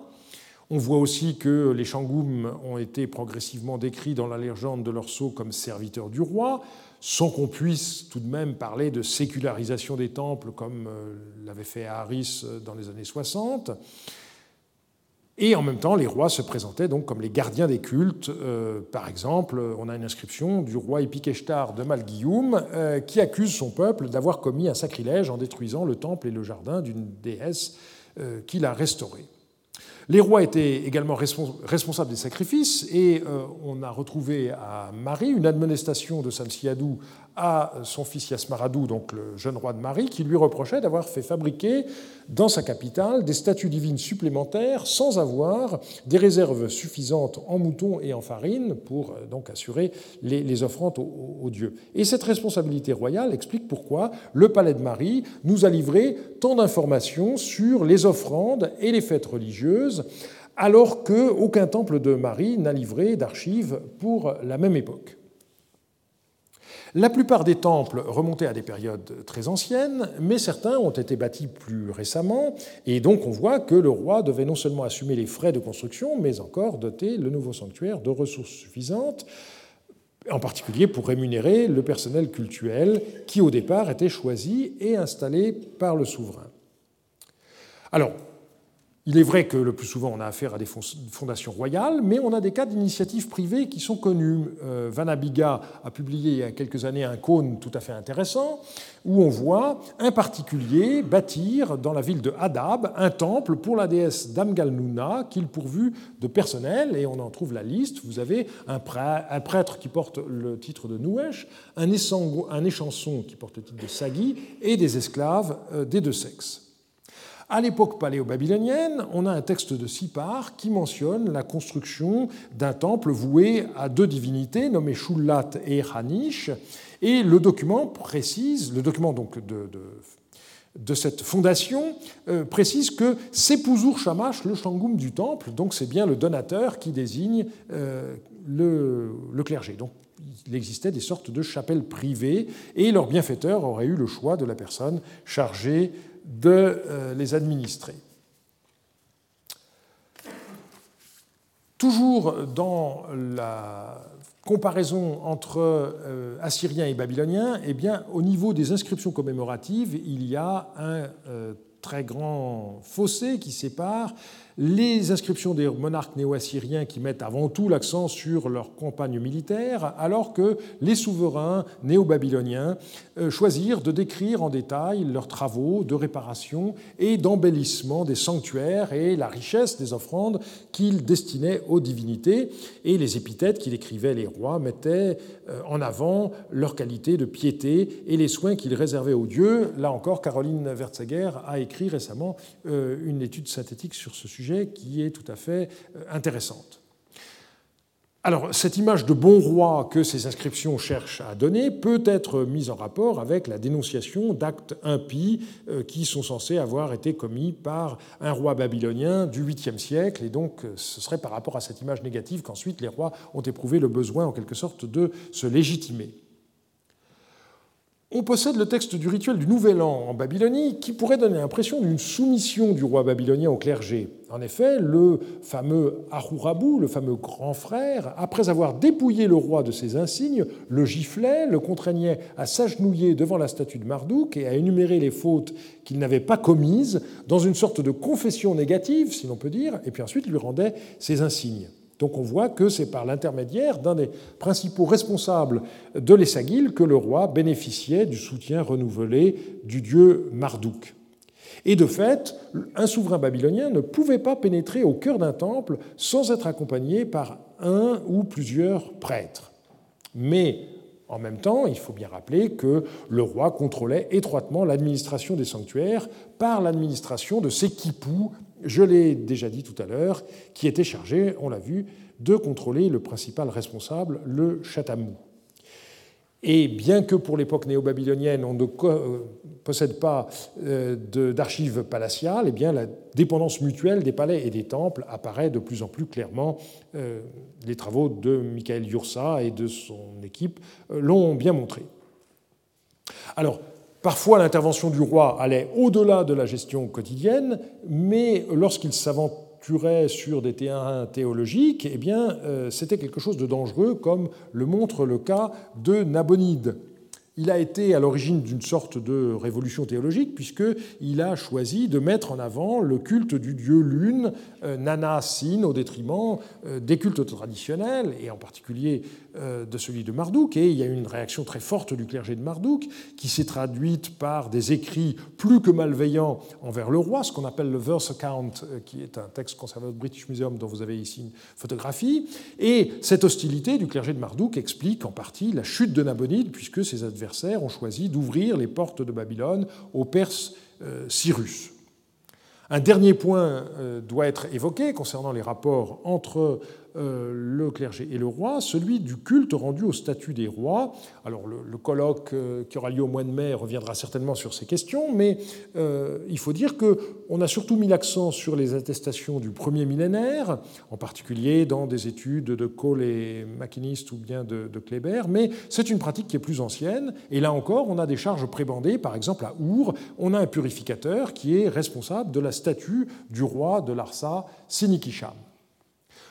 On voit aussi que les Shangoum ont été progressivement décrits dans la légende de leur sceau comme serviteurs du roi, sans qu'on puisse tout de même parler de sécularisation des temples comme euh, l'avait fait Haris dans les années 60. Et en même temps, les rois se présentaient donc comme les gardiens des cultes. Euh, par exemple, on a une inscription du roi Epikeshtar de Malguillaume euh, qui accuse son peuple d'avoir commis un sacrilège en détruisant le temple et le jardin d'une déesse euh, qu'il a restauré. Les rois étaient également responsables des sacrifices et on a retrouvé à Marie une admonestation de Samsiadou à son fils Yasmaradou, donc le jeune roi de Marie, qui lui reprochait d'avoir fait fabriquer dans sa capitale des statues divines supplémentaires sans avoir des réserves suffisantes en moutons et en farine pour euh, donc assurer les, offrandes aux, dieux. Et cette responsabilité royale explique pourquoi le palais de Marie nous a livré tant d'informations sur les offrandes et les fêtes religieuses, alors qu'aucun temple de Marie n'a livré d'archives pour la même époque. La plupart des temples remontaient à des périodes très anciennes, mais certains ont été bâtis plus récemment, et donc on voit que le roi devait non seulement assumer les frais de construction, mais encore doter le nouveau sanctuaire de ressources suffisantes, en particulier pour rémunérer le personnel cultuel qui au départ était choisi et installé par le souverain. Il est vrai que le plus souvent on a affaire à des fondations royales, mais on a des cas d'initiatives privées qui sont connues. Euh, Vanabiga a publié il y a quelques années un cône tout à fait intéressant où on voit un particulier bâtir dans la ville de Hadab un temple pour la déesse Damgalnuna qu'il pourvu de personnel, et on en trouve la liste. Vous avez un prêtre qui porte le titre de Nouesh, un échanson qui porte le titre de Sagi, et des esclaves euh, des deux sexes. À l'époque paléo-babylonienne, on a un texte de Sipar qui mentionne la construction d'un temple voué à deux divinités nommées Shullat et Hanish. Et le document précise, le document donc de, de, cette fondation euh, précise que c'est Pouzour Shamash, le Shangoum du temple, donc c'est bien le donateur qui désigne euh, le, le, clergé. Donc il existait des sortes de chapelles privées et leur bienfaiteur aurait eu le choix de la personne chargée de euh, les administrer. Toujours dans la comparaison entre euh, Assyriens et Babyloniens, eh bien, au niveau des inscriptions commémoratives, il y a un euh, très grand fossé qui sépare les inscriptions des monarques néo-assyriens qui mettent avant tout l'accent sur leur campagne militaire, alors que les souverains néo-babyloniens euh, choisirent de décrire en détail leurs travaux de réparation et d'embellissement des sanctuaires et la richesse des offrandes qu'ils destinaient aux divinités. Et les épithètes qu'il écrivait les rois mettaient euh, en avant leur qualité de piété et les soins qu'ils réservaient aux dieux. Là encore, Caroline Wertzeger a écrit récemment euh, une étude synthétique sur ce sujet qui est tout à fait euh, intéressante. Alors, cette image de bon roi que ces inscriptions cherchent à donner peut être mise en rapport avec la dénonciation d'actes impies euh, qui sont censés avoir été commis par un roi babylonien du 8e siècle, et donc euh, ce serait par rapport à cette image négative qu'ensuite les rois ont éprouvé le besoin, en quelque sorte, de se légitimer. On possède le texte du rituel du Nouvel An en Babylonie qui pourrait donner l'impression d'une soumission du roi babylonien au clergé. En effet, le fameux Ahurabu, le fameux grand frère, après avoir dépouillé le roi de ses insignes, le giflait, le contraignait à s'agenouiller devant la statue de Marduk et à énumérer les fautes qu'il n'avait pas commises dans une sorte de confession négative, si l'on peut dire, et puis ensuite lui rendait ses insignes. Donc on voit que c'est par l'intermédiaire d'un des principaux responsables de l'Essagil que le roi bénéficiait du soutien renouvelé du dieu Marduk. Et de fait, un souverain babylonien ne pouvait pas pénétrer au cœur d'un temple sans être accompagné par un ou plusieurs prêtres. Mais en même temps, il faut bien rappeler que le roi contrôlait étroitement l'administration des sanctuaires par l'administration de ses quipous je l'ai déjà dit tout à l'heure, qui était chargé, on l'a vu, de contrôler le principal responsable, le chatamou. Et bien que pour l'époque néo-babylonienne, on ne euh, possède pas euh, d'archives palatiales, eh bien la dépendance mutuelle des palais et des temples apparaît de plus en plus clairement. Euh, les travaux de Michael Yursa et de son équipe l'ont bien montré. Alors, Parfois, l'intervention du roi allait au-delà de la gestion quotidienne, mais lorsqu'il s'aventurait sur des terrains théologiques, eh euh, c'était quelque chose de dangereux, comme le montre le cas de Nabonide. Il a été à l'origine d'une sorte de révolution théologique, puisqu'il a choisi de mettre en avant le culte du dieu lune, euh, Nana Sin, au détriment euh, des cultes traditionnels, et en particulier euh, de celui de Marduk, et il y a eu une réaction très forte du clergé de Marduk, qui s'est traduite par des écrits plus que malveillants envers le roi, ce qu'on appelle le verse account, qui est un texte conservé au British Museum dont vous avez ici une photographie. Et cette hostilité du clergé de Marduk explique en partie la chute de Nabonide, puisque ses adversaires ont choisi d'ouvrir les portes de Babylone aux Perses euh, Cyrus. Un dernier point doit être évoqué concernant les rapports entre euh, le clergé et le roi, celui du culte rendu au statut des rois. Alors le, colloque euh, qui aura lieu au mois de mai reviendra certainement sur ces questions, mais euh, il faut dire qu'on a surtout mis l'accent sur les attestations du premier millénaire, en particulier dans des études de Cole et McInnes ou bien de, de Kléber, mais c'est une pratique qui est plus ancienne, et là encore, on a des charges prébandées, par exemple à Our, on a un purificateur qui est responsable de la statue du roi de Larsa, Sinikisham.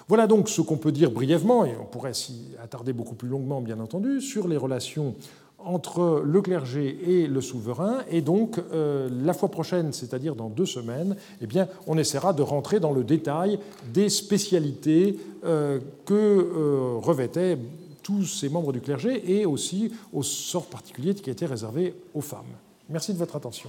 Voilà donc ce qu'on peut dire brièvement, et on pourrait s'y attarder beaucoup plus longuement, bien entendu, sur les relations entre le clergé et le souverain. Et donc, euh, la fois prochaine, c'est-à-dire dans deux semaines, eh bien, on essaiera de rentrer dans le détail des spécialités euh, que euh, revêtaient tous ces membres du clergé et aussi au sort particulier qui était réservé aux femmes. Merci de votre attention.